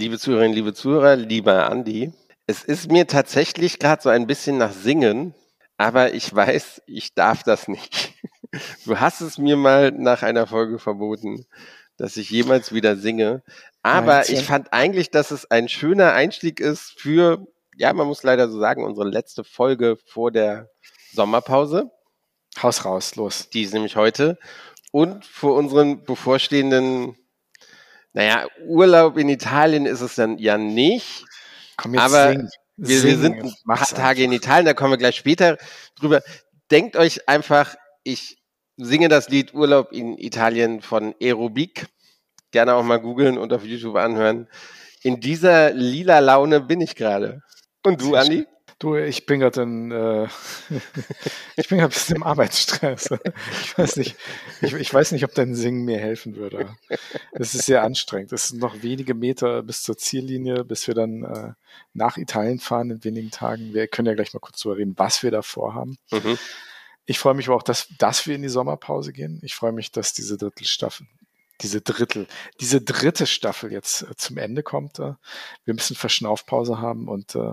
Liebe Zuhörerinnen, liebe Zuhörer, lieber Andi, es ist mir tatsächlich gerade so ein bisschen nach Singen, aber ich weiß, ich darf das nicht. Du hast es mir mal nach einer Folge verboten, dass ich jemals wieder singe. Aber ich fand eigentlich, dass es ein schöner Einstieg ist für, ja, man muss leider so sagen, unsere letzte Folge vor der Sommerpause. Haus raus, los. Die ist nämlich heute. Und vor unseren bevorstehenden, naja, Urlaub in Italien ist es dann ja nicht. Komm jetzt aber sing. Wir, sing. wir sind ein paar Tage in Italien, da kommen wir gleich später drüber. Denkt euch einfach, ich singe das Lied Urlaub in Italien von Aerobik. Gerne auch mal googeln und auf YouTube anhören. In dieser lila Laune bin ich gerade. Und du, Andi? Du, ich bin gerade in, äh, ich bin gerade ein bisschen im Arbeitsstress. Ich weiß nicht, ich, ich, weiß nicht, ob dein Singen mir helfen würde. Es ist sehr anstrengend. Es sind noch wenige Meter bis zur Ziellinie, bis wir dann äh, nach Italien fahren in wenigen Tagen. Wir können ja gleich mal kurz darüber reden, was wir da vorhaben. Mhm. Ich freue mich aber auch, dass, dass wir in die Sommerpause gehen. Ich freue mich, dass diese Drittelstaffel, diese Drittel, diese dritte Staffel jetzt äh, zum Ende kommt. Äh, wir müssen Verschnaufpause haben und äh,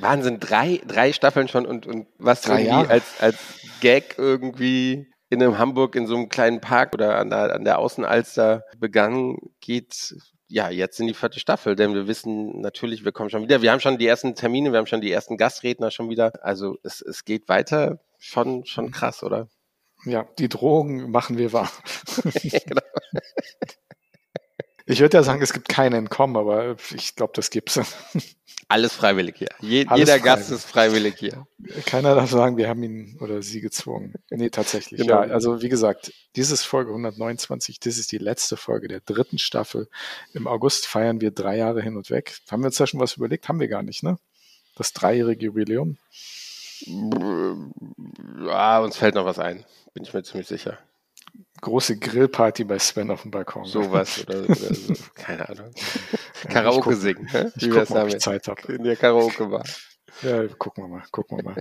Wahnsinn, drei, drei Staffeln schon und, und was drei irgendwie Jahre. als, als Gag irgendwie in einem Hamburg in so einem kleinen Park oder an der, an der Außenalster begangen, geht ja jetzt in die vierte Staffel, denn wir wissen natürlich, wir kommen schon wieder. Wir haben schon die ersten Termine, wir haben schon die ersten Gastredner schon wieder. Also es, es geht weiter. Schon, schon mhm. krass, oder? Ja, die Drogen machen wir wahr. genau. Ich würde ja sagen, es gibt kein Entkommen, aber ich glaube, das gibt's. Alles freiwillig hier. Je, Alles jeder freiwillig. Gast ist freiwillig hier. Keiner darf sagen, wir haben ihn oder sie gezwungen. Nee, tatsächlich. Genau. Ja, also wie gesagt, dieses Folge 129, das ist die letzte Folge der dritten Staffel. Im August feiern wir drei Jahre hin und weg. Haben wir uns da schon was überlegt? Haben wir gar nicht, ne? Das dreijährige Jubiläum. Ja, uns fällt noch was ein. Bin ich mir ziemlich sicher große Grillparty bei Sven auf dem Balkon. Sowas oder, oder so. Keine Ahnung. Karaoke guck, singen. Ne? Ich guck mal, ob ich Zeit habe. In der Karaoke war. Ja, gucken wir mal, gucken wir mal.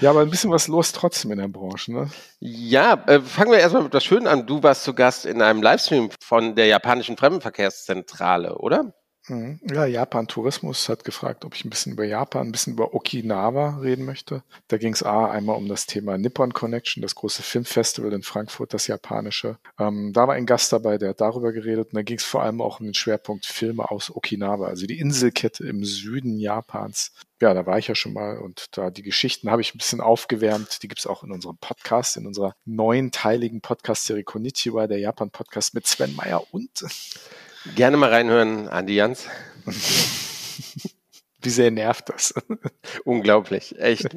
Ja, aber ein bisschen was los trotzdem in der Branche, ne? Ja, äh, fangen wir erstmal mit was Schönes an. Du warst zu Gast in einem Livestream von der japanischen Fremdenverkehrszentrale, oder? Mhm. Ja, Japan Tourismus hat gefragt, ob ich ein bisschen über Japan, ein bisschen über Okinawa reden möchte. Da ging es A, einmal um das Thema Nippon Connection, das große Filmfestival in Frankfurt, das japanische. Ähm, da war ein Gast dabei, der hat darüber geredet und da ging es vor allem auch um den Schwerpunkt Filme aus Okinawa, also die Inselkette im Süden Japans. Ja, da war ich ja schon mal und da die Geschichten habe ich ein bisschen aufgewärmt. Die gibt es auch in unserem Podcast, in unserer neunteiligen Podcast-Serie Konnichiwa, der Japan-Podcast mit Sven Meyer und Gerne mal reinhören, Andi Jans. Wie sehr nervt das? Unglaublich, echt.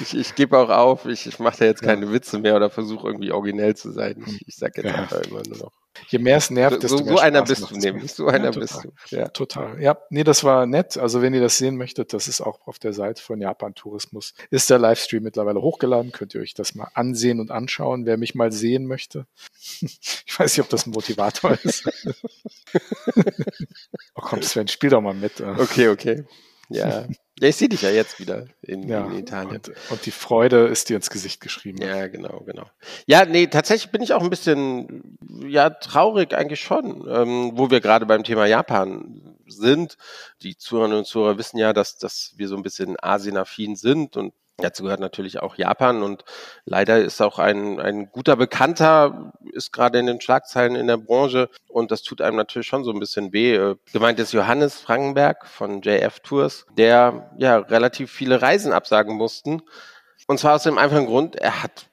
ich, ich gebe auch auf, ich, ich mache da jetzt keine. Witze mehr oder versuche irgendwie originell zu sein. Ich, ich sage jetzt ja. einfach immer nur noch. Je mehr es nervt, desto so, mehr So einer bist du nämlich, so einer ja, bist du. Ja. Total. Ja, nee, das war nett. Also wenn ihr das sehen möchtet, das ist auch auf der Seite von Japan Tourismus. Ist der Livestream mittlerweile hochgeladen, könnt ihr euch das mal ansehen und anschauen, wer mich mal sehen möchte. Ich weiß nicht, ob das ein Motivator ist. oh komm, Sven, spiel doch mal mit. Okay, okay. Ja. Ja, ich sehe dich ja jetzt wieder in, ja, in Italien. Und, und, die Freude ist dir ins Gesicht geschrieben. Ja, genau, genau. Ja, nee, tatsächlich bin ich auch ein bisschen, ja, traurig eigentlich schon, ähm, wo wir gerade beim Thema Japan sind. Die Zuhörerinnen und Zuhörer wissen ja, dass, dass wir so ein bisschen asienaffin sind und Dazu gehört natürlich auch Japan und leider ist auch ein, ein guter Bekannter, ist gerade in den Schlagzeilen in der Branche und das tut einem natürlich schon so ein bisschen weh. Äh, gemeint ist Johannes Frankenberg von JF Tours, der ja relativ viele Reisen absagen mussten. Und zwar aus dem einfachen Grund, er hat,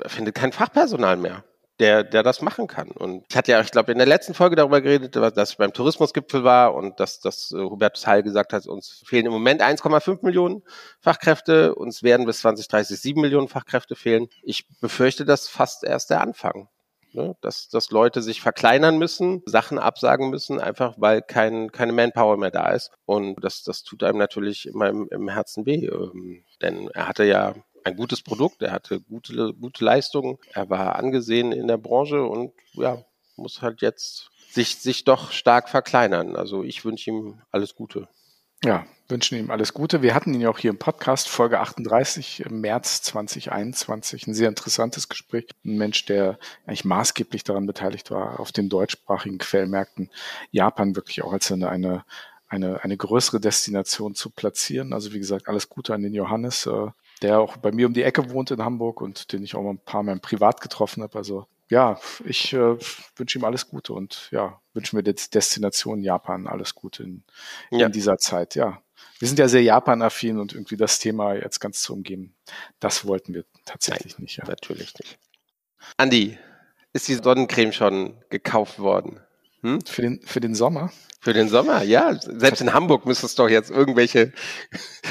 er findet kein Fachpersonal mehr der, der das machen kann. Und ich hatte ja, ich glaube, in der letzten Folge darüber geredet, dass ich beim Tourismusgipfel war und dass, dass äh, Hubertus Heil gesagt hat, uns fehlen im Moment 1,5 Millionen Fachkräfte, uns werden bis 2030 7 Millionen Fachkräfte fehlen. Ich befürchte, das fast erst der Anfang. Ne? Dass, dass Leute sich verkleinern müssen, Sachen absagen müssen, einfach weil kein, keine Manpower mehr da ist. Und das, das tut einem natürlich immer im, im Herzen weh. Ähm, denn er hatte ja ein gutes Produkt, er hatte gute, gute Leistungen, er war angesehen in der Branche und ja, muss halt jetzt sich, sich doch stark verkleinern. Also ich wünsche ihm alles Gute. Ja, wünschen ihm alles Gute. Wir hatten ihn ja auch hier im Podcast, Folge 38 im März 2021. Ein sehr interessantes Gespräch. Ein Mensch, der eigentlich maßgeblich daran beteiligt war, auf den deutschsprachigen Quellmärkten Japan wirklich auch als eine, eine, eine, eine größere Destination zu platzieren. Also wie gesagt, alles Gute an den Johannes, äh, der auch bei mir um die Ecke wohnt in Hamburg und den ich auch mal ein paar Mal privat getroffen habe. Also ja, ich äh, wünsche ihm alles Gute und ja, wünsche mir der Destination Japan alles Gute in, ja. in dieser Zeit. Ja, wir sind ja sehr Japan-affin und irgendwie das Thema jetzt ganz zu umgeben, das wollten wir tatsächlich Nein, nicht. Ja. Natürlich nicht. Andi, ist die Sonnencreme schon gekauft worden? Hm? Für, den, für den Sommer? Für den Sommer, ja. Selbst in Hamburg müsste es doch jetzt irgendwelche,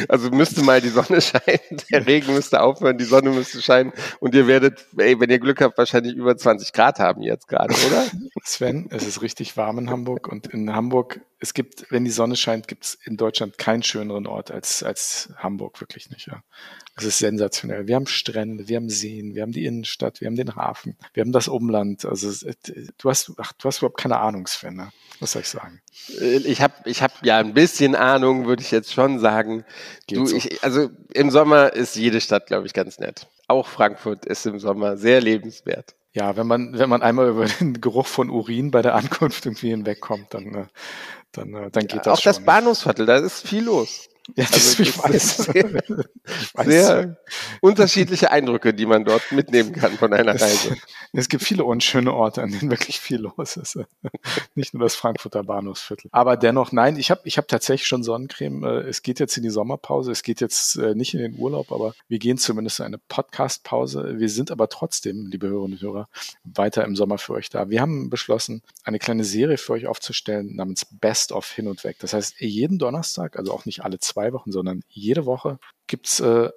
also müsste mal die Sonne scheinen, der Regen müsste aufhören, die Sonne müsste scheinen und ihr werdet, ey, wenn ihr Glück habt, wahrscheinlich über 20 Grad haben jetzt gerade, oder? Sven, es ist richtig warm in Hamburg und in Hamburg, es gibt, wenn die Sonne scheint, gibt es in Deutschland keinen schöneren Ort als, als Hamburg, wirklich nicht, ja. Es ist sensationell. Wir haben Strände, wir haben Seen, wir haben die Innenstadt, wir haben den Hafen, wir haben das Umland. Also du hast, ach, du hast überhaupt keine Ahnung, Sven. Ne? Was soll ich sagen? Äh, ich habe ich hab ja ein bisschen Ahnung, würde ich jetzt schon sagen. du, so. ich, also im Sommer ist jede Stadt, glaube ich, ganz nett. Auch Frankfurt ist im Sommer sehr lebenswert. Ja, wenn man, wenn man einmal über den Geruch von Urin bei der Ankunft irgendwie hinwegkommt, dann, äh, dann, äh, dann geht ja, das auch schon. Auch das Bahnhofsviertel, da ist viel los. Ja, das also, ich weiß. Sehr, ich weiß. sehr unterschiedliche Eindrücke, die man dort mitnehmen kann von einer Reise. Es gibt viele unschöne Orte, an denen wirklich viel los ist. Nicht nur das Frankfurter Bahnhofsviertel. Aber dennoch, nein, ich habe ich hab tatsächlich schon Sonnencreme. Äh, es geht jetzt in die Sommerpause. Es geht jetzt äh, nicht in den Urlaub, aber wir gehen zumindest in eine Podcast-Pause. Wir sind aber trotzdem, liebe Hörerinnen und Hörer, weiter im Sommer für euch da. Wir haben beschlossen, eine kleine Serie für euch aufzustellen namens Best of Hin und Weg. Das heißt, jeden Donnerstag, also auch nicht alle zwei zwei Wochen, sondern jede Woche gibt's äh,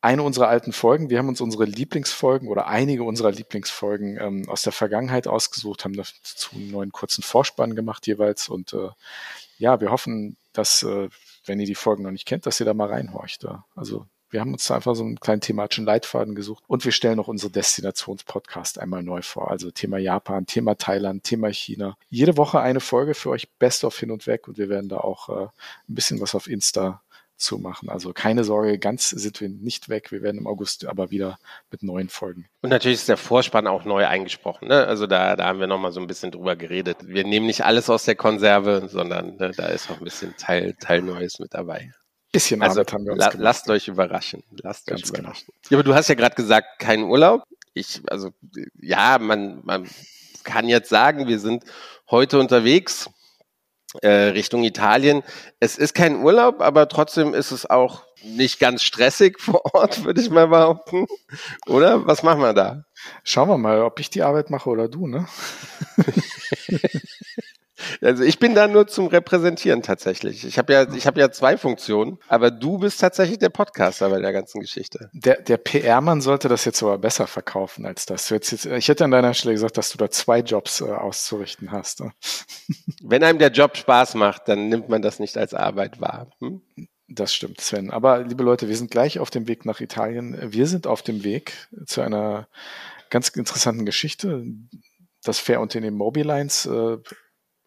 eine unserer alten Folgen. Wir haben uns unsere Lieblingsfolgen oder einige unserer Lieblingsfolgen ähm, aus der Vergangenheit ausgesucht, haben dazu einen neuen kurzen Vorspann gemacht jeweils. Und äh, ja, wir hoffen, dass, äh, wenn ihr die Folgen noch nicht kennt, dass ihr da mal reinhorcht. Da. Also wir haben uns einfach so einen kleinen thematischen Leitfaden gesucht und wir stellen noch unsere Destinationspodcast einmal neu vor. Also Thema Japan, Thema Thailand, Thema China. Jede Woche eine Folge für euch Best of hin und weg und wir werden da auch äh, ein bisschen was auf Insta zu machen. Also keine Sorge, ganz sind wir nicht weg. Wir werden im August aber wieder mit neuen Folgen. Und natürlich ist der Vorspann auch neu eingesprochen. Ne? Also da, da haben wir nochmal so ein bisschen drüber geredet. Wir nehmen nicht alles aus der Konserve, sondern ne, da ist auch ein bisschen Teil, Teil Neues mit dabei. Bisschen also, Arbeit haben wir uns la gemacht. Lasst euch überraschen. Lasst Ganz euch genau. überraschen. Genau. Ja, aber du hast ja gerade gesagt, kein Urlaub. Ich, also ja, man, man kann jetzt sagen, wir sind heute unterwegs äh, Richtung Italien. Es ist kein Urlaub, aber trotzdem ist es auch nicht ganz stressig vor Ort, würde ich mal behaupten. Oder? Was machen wir da? Schauen wir mal, ob ich die Arbeit mache oder du, ne? Also ich bin da nur zum Repräsentieren tatsächlich. Ich habe ja, ich habe ja zwei Funktionen, aber du bist tatsächlich der Podcaster bei der ganzen Geschichte. Der, der PR-Mann sollte das jetzt aber besser verkaufen als das. Jetzt, ich hätte an deiner Stelle gesagt, dass du da zwei Jobs äh, auszurichten hast. Ne? Wenn einem der Job Spaß macht, dann nimmt man das nicht als Arbeit wahr. Hm? Das stimmt, Sven. Aber liebe Leute, wir sind gleich auf dem Weg nach Italien. Wir sind auf dem Weg zu einer ganz interessanten Geschichte. Das Fährunternehmen Mobilines äh,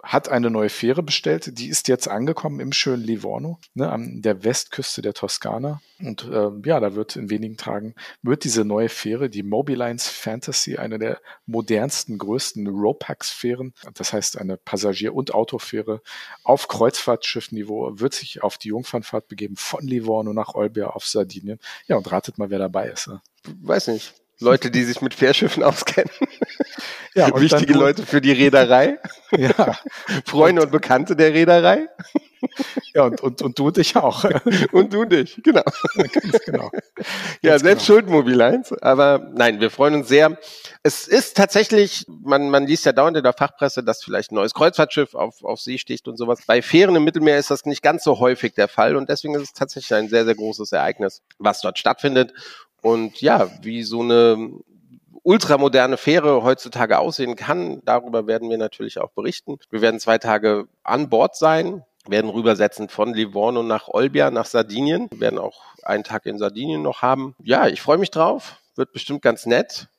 hat eine neue Fähre bestellt. Die ist jetzt angekommen im schönen Livorno, ne, an der Westküste der Toskana. Und äh, ja, da wird in wenigen Tagen wird diese neue Fähre, die Mobilines Fantasy, eine der modernsten, größten Ropax-Fähren, das heißt eine Passagier- und Autofähre auf Kreuzfahrtschiffniveau, wird sich auf die Jungfernfahrt begeben von Livorno nach Olbia auf Sardinien. Ja, und ratet mal, wer dabei ist. Ne? Weiß nicht. Leute, die sich mit Fährschiffen auskennen. Ja, Wichtige dann, Leute für die Reederei. Ja. Freunde und, und Bekannte der Reederei. Ja, und, und, und du dich auch. Und du dich, genau. Ganz genau. Ja, Ganz selbst genau. schuld Mobilines. Aber nein, wir freuen uns sehr. Es ist tatsächlich, man, man liest ja dauernd in der Fachpresse, dass vielleicht ein neues Kreuzfahrtschiff auf, auf See sticht und sowas. Bei Fähren im Mittelmeer ist das nicht ganz so häufig der Fall und deswegen ist es tatsächlich ein sehr, sehr großes Ereignis, was dort stattfindet. Und ja, wie so eine ultramoderne Fähre heutzutage aussehen kann, darüber werden wir natürlich auch berichten. Wir werden zwei Tage an Bord sein, werden rübersetzen von Livorno nach Olbia, nach Sardinien. Wir werden auch einen Tag in Sardinien noch haben. Ja, ich freue mich drauf. Wird bestimmt ganz nett.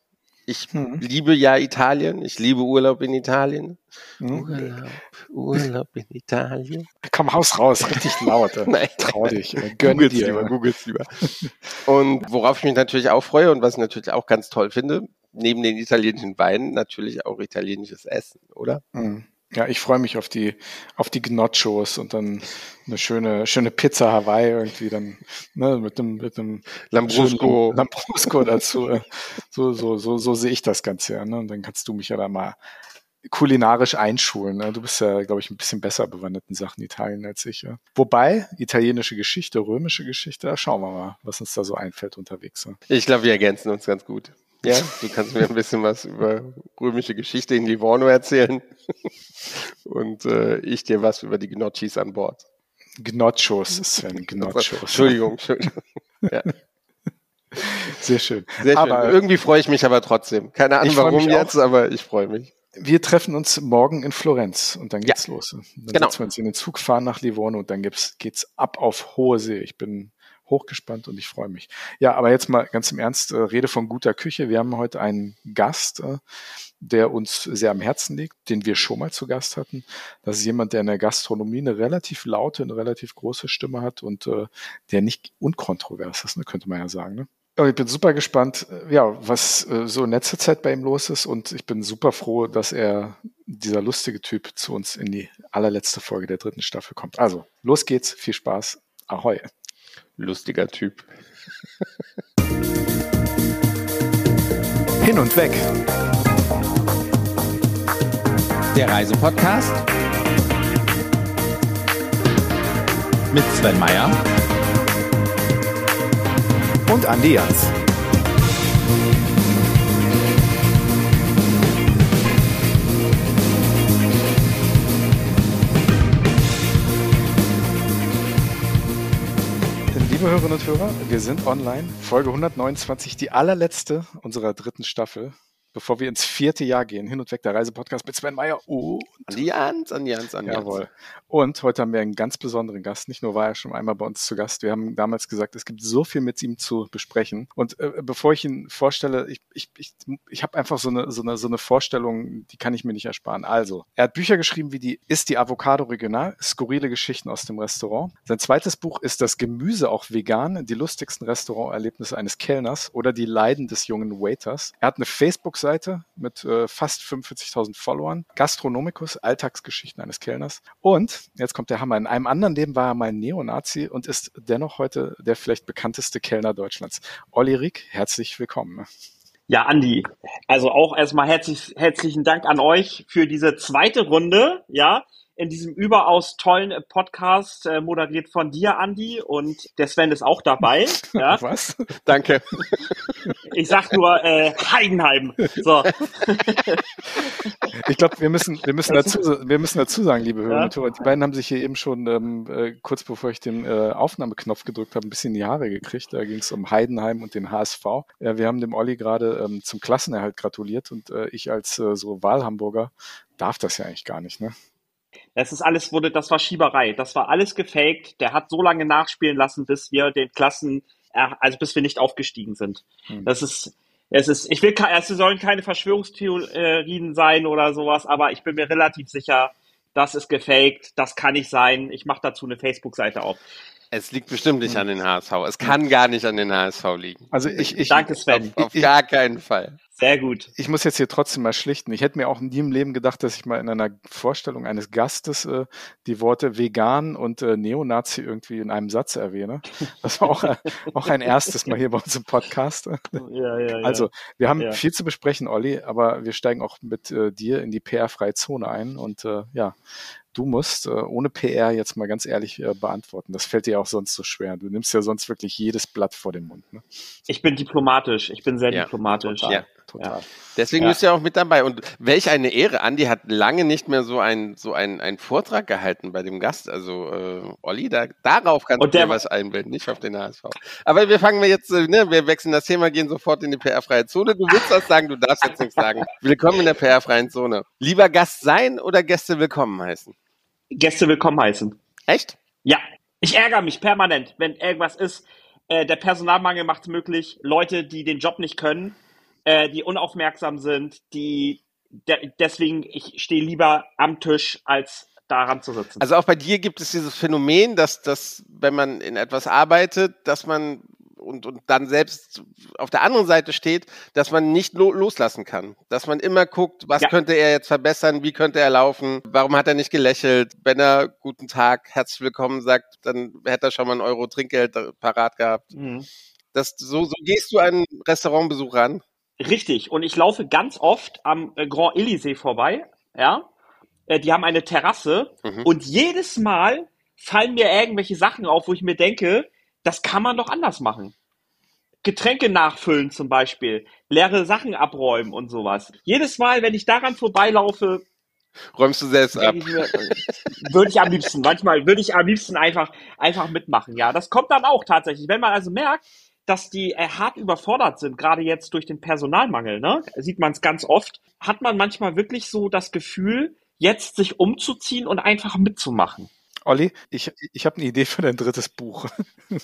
Ich hm. liebe ja Italien. Ich liebe Urlaub in Italien. Hm. Urlaub, Urlaub in Italien. Komm, haus raus, richtig laut. Nein, Trau dich. Gönn googles dir. lieber, googles lieber. Und worauf ich mich natürlich auch freue und was ich natürlich auch ganz toll finde, neben den italienischen Weinen natürlich auch italienisches Essen, oder? Mhm. Ja, ich freue mich auf die, auf die Gnocchos und dann eine schöne, schöne Pizza Hawaii irgendwie dann, ne, mit einem, mit einem Lambrusco. Lambrusco dazu. So, so, so, so sehe ich das Ganze ja, ne? Und dann kannst du mich ja da mal kulinarisch einschulen. Ne? Du bist ja, glaube ich, ein bisschen besser bewandert in Sachen Italien als ich. Ja? Wobei, italienische Geschichte, römische Geschichte, da schauen wir mal, was uns da so einfällt unterwegs. Ne? Ich glaube, wir ergänzen uns ganz gut. Ja, du kannst mir ein bisschen was über römische Geschichte in Livorno erzählen und äh, ich dir was über die Gnocchis an Bord. Gnocchos, Sven, Gnocchos. Entschuldigung, Entschuldigung. Ja. Sehr schön. Sehr schön. Aber irgendwie freue ich mich aber trotzdem. Keine Ahnung warum jetzt, auch. aber ich freue mich. Wir treffen uns morgen in Florenz und dann geht's ja. los. Dann genau. setzen wir uns in den Zug, fahren nach Livorno und dann geht's, geht's ab auf hohe See. Ich bin hochgespannt und ich freue mich. Ja, aber jetzt mal ganz im Ernst, äh, Rede von guter Küche. Wir haben heute einen Gast, äh, der uns sehr am Herzen liegt, den wir schon mal zu Gast hatten. Das ist jemand, der in der Gastronomie eine relativ laute, eine relativ große Stimme hat und äh, der nicht unkontrovers ist, ne, könnte man ja sagen. Ne? Ich bin super gespannt, äh, ja, was äh, so in letzter Zeit bei ihm los ist und ich bin super froh, dass er, dieser lustige Typ, zu uns in die allerletzte Folge der dritten Staffel kommt. Also, los geht's, viel Spaß, ahoi. Lustiger Typ. Hin und weg. Der Reisepodcast mit Sven Meyer und Andi Jans. Liebe Hörerinnen und Hörer, wir sind online. Folge 129, die allerletzte unserer dritten Staffel bevor wir ins vierte Jahr gehen, hin und weg der Reisepodcast mit Sven Meyer und Allianz, Allianz, Allianz. Jawohl. Und heute haben wir einen ganz besonderen Gast. Nicht nur war er schon einmal bei uns zu Gast. Wir haben damals gesagt, es gibt so viel mit ihm zu besprechen. Und äh, bevor ich ihn vorstelle, ich, ich, ich, ich habe einfach so eine, so, eine, so eine Vorstellung, die kann ich mir nicht ersparen. Also, er hat Bücher geschrieben wie die Ist die Avocado regional? Skurrile Geschichten aus dem Restaurant. Sein zweites Buch ist Das Gemüse auch vegan? Die lustigsten Restauranterlebnisse eines Kellners oder die Leiden des jungen Waiters. Er hat eine Facebook-Seite mit äh, fast 45.000 Followern. Alltagsgeschichten eines Kellners. Und, jetzt kommt der Hammer, in einem anderen Leben war er mal Neonazi und ist dennoch heute der vielleicht bekannteste Kellner Deutschlands. Olli Rick, herzlich willkommen. Ja, Andi, also auch erstmal herzlich, herzlichen Dank an euch für diese zweite Runde, ja, in diesem überaus tollen Podcast, äh, moderiert von dir, Andi, und der Sven ist auch dabei. Ja. Was? Danke. Ich sag nur äh, Heidenheim. So. Ich glaube, wir müssen, wir müssen dazu, wir müssen dazu sagen, liebe Hörer Hörer, die beiden haben sich hier eben schon ähm, äh, kurz bevor ich den äh, Aufnahmeknopf gedrückt habe, ein bisschen in die Haare gekriegt. Da ging es um Heidenheim und den HSV. Ja, wir haben dem Olli gerade ähm, zum Klassenerhalt gratuliert und äh, ich als äh, so Wahlhamburger darf das ja eigentlich gar nicht, ne? Das ist alles wurde, das war Schieberei. Das war alles gefaked. Der hat so lange nachspielen lassen, bis wir den Klassen, also bis wir nicht aufgestiegen sind. Hm. Das ist, es ist, ich will, es sollen keine Verschwörungstheorien sein oder sowas, aber ich bin mir relativ sicher, das ist gefaked, das kann nicht sein. Ich mache dazu eine Facebook-Seite auf. Es liegt bestimmt nicht hm. an den HSV. Es kann gar nicht an den HSV liegen. Also ich, ich danke Sven. Auf, auf ich, gar keinen Fall. Sehr gut. Ich muss jetzt hier trotzdem mal schlichten. Ich hätte mir auch nie im Leben gedacht, dass ich mal in einer Vorstellung eines Gastes äh, die Worte vegan und äh, Neonazi irgendwie in einem Satz erwähne. Das war auch, äh, auch ein erstes Mal hier bei uns im Podcast. Ja, ja, ja. Also, wir haben ja. viel zu besprechen, Olli, aber wir steigen auch mit äh, dir in die PR-freie Zone ein und äh, ja, du musst äh, ohne PR jetzt mal ganz ehrlich äh, beantworten. Das fällt dir auch sonst so schwer. Du nimmst ja sonst wirklich jedes Blatt vor den Mund. Ne? Ich bin diplomatisch. Ich bin sehr ja, diplomatisch. Total, ja. total. Ja. Deswegen ja. bist du ja auch mit dabei. Und welch eine Ehre. Andi hat lange nicht mehr so einen so ein, ein Vortrag gehalten bei dem Gast. Also äh, Olli, da, darauf kannst Und du dir was einbilden, nicht auf den HSV. Aber wir fangen wir jetzt, äh, ne, wir wechseln das Thema, gehen sofort in die PR-freie Zone. Du willst was sagen, du darfst jetzt nichts sagen. Willkommen in der PR-freien Zone. Lieber Gast sein oder Gäste willkommen heißen? Gäste willkommen heißen. Echt? Ja. Ich ärgere mich permanent, wenn irgendwas ist. Äh, der Personalmangel macht es möglich, Leute, die den Job nicht können, äh, die unaufmerksam sind, die de deswegen, ich stehe lieber am Tisch als daran zu sitzen. Also auch bei dir gibt es dieses Phänomen, dass, dass wenn man in etwas arbeitet, dass man und, und dann selbst auf der anderen Seite steht, dass man nicht lo loslassen kann. Dass man immer guckt, was ja. könnte er jetzt verbessern, wie könnte er laufen, warum hat er nicht gelächelt. Wenn er guten Tag, herzlich willkommen sagt, dann hätte er schon mal einen Euro Trinkgeld parat gehabt. Mhm. Das, so, so gehst du einen Restaurantbesuch ran? Richtig. Und ich laufe ganz oft am äh, Grand Elysée vorbei. Ja. Äh, die haben eine Terrasse. Mhm. Und jedes Mal fallen mir irgendwelche Sachen auf, wo ich mir denke, das kann man doch anders machen. Getränke nachfüllen zum Beispiel, leere Sachen abräumen und sowas. Jedes Mal, wenn ich daran vorbeilaufe, räumst du selbst ab. Mir, würde ich am liebsten, manchmal würde ich am liebsten einfach, einfach mitmachen. Ja, das kommt dann auch tatsächlich. Wenn man also merkt, dass die äh, hart überfordert sind, gerade jetzt durch den Personalmangel, ne? Sieht man es ganz oft, hat man manchmal wirklich so das Gefühl, jetzt sich umzuziehen und einfach mitzumachen. Olli, ich, ich habe eine Idee für dein drittes Buch.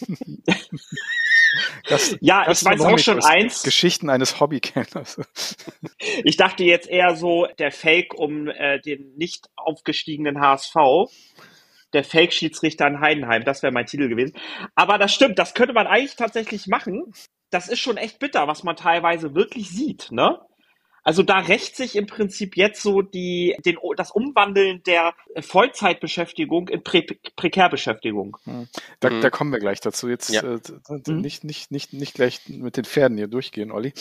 Das, ja, ich weiß auch schon eins. Geschichten eines Hobbykenners. Ich dachte jetzt eher so der Fake um äh, den nicht aufgestiegenen HSV. Der Fake-Schiedsrichter in Heidenheim, das wäre mein Titel gewesen. Aber das stimmt, das könnte man eigentlich tatsächlich machen. Das ist schon echt bitter, was man teilweise wirklich sieht, ne? Also da rächt sich im Prinzip jetzt so die, den, das Umwandeln der Vollzeitbeschäftigung in Prä Prekärbeschäftigung. Hm. Da, mhm. da kommen wir gleich dazu. Jetzt ja. äh, mhm. nicht, nicht, nicht, nicht gleich mit den Pferden hier durchgehen, Olli.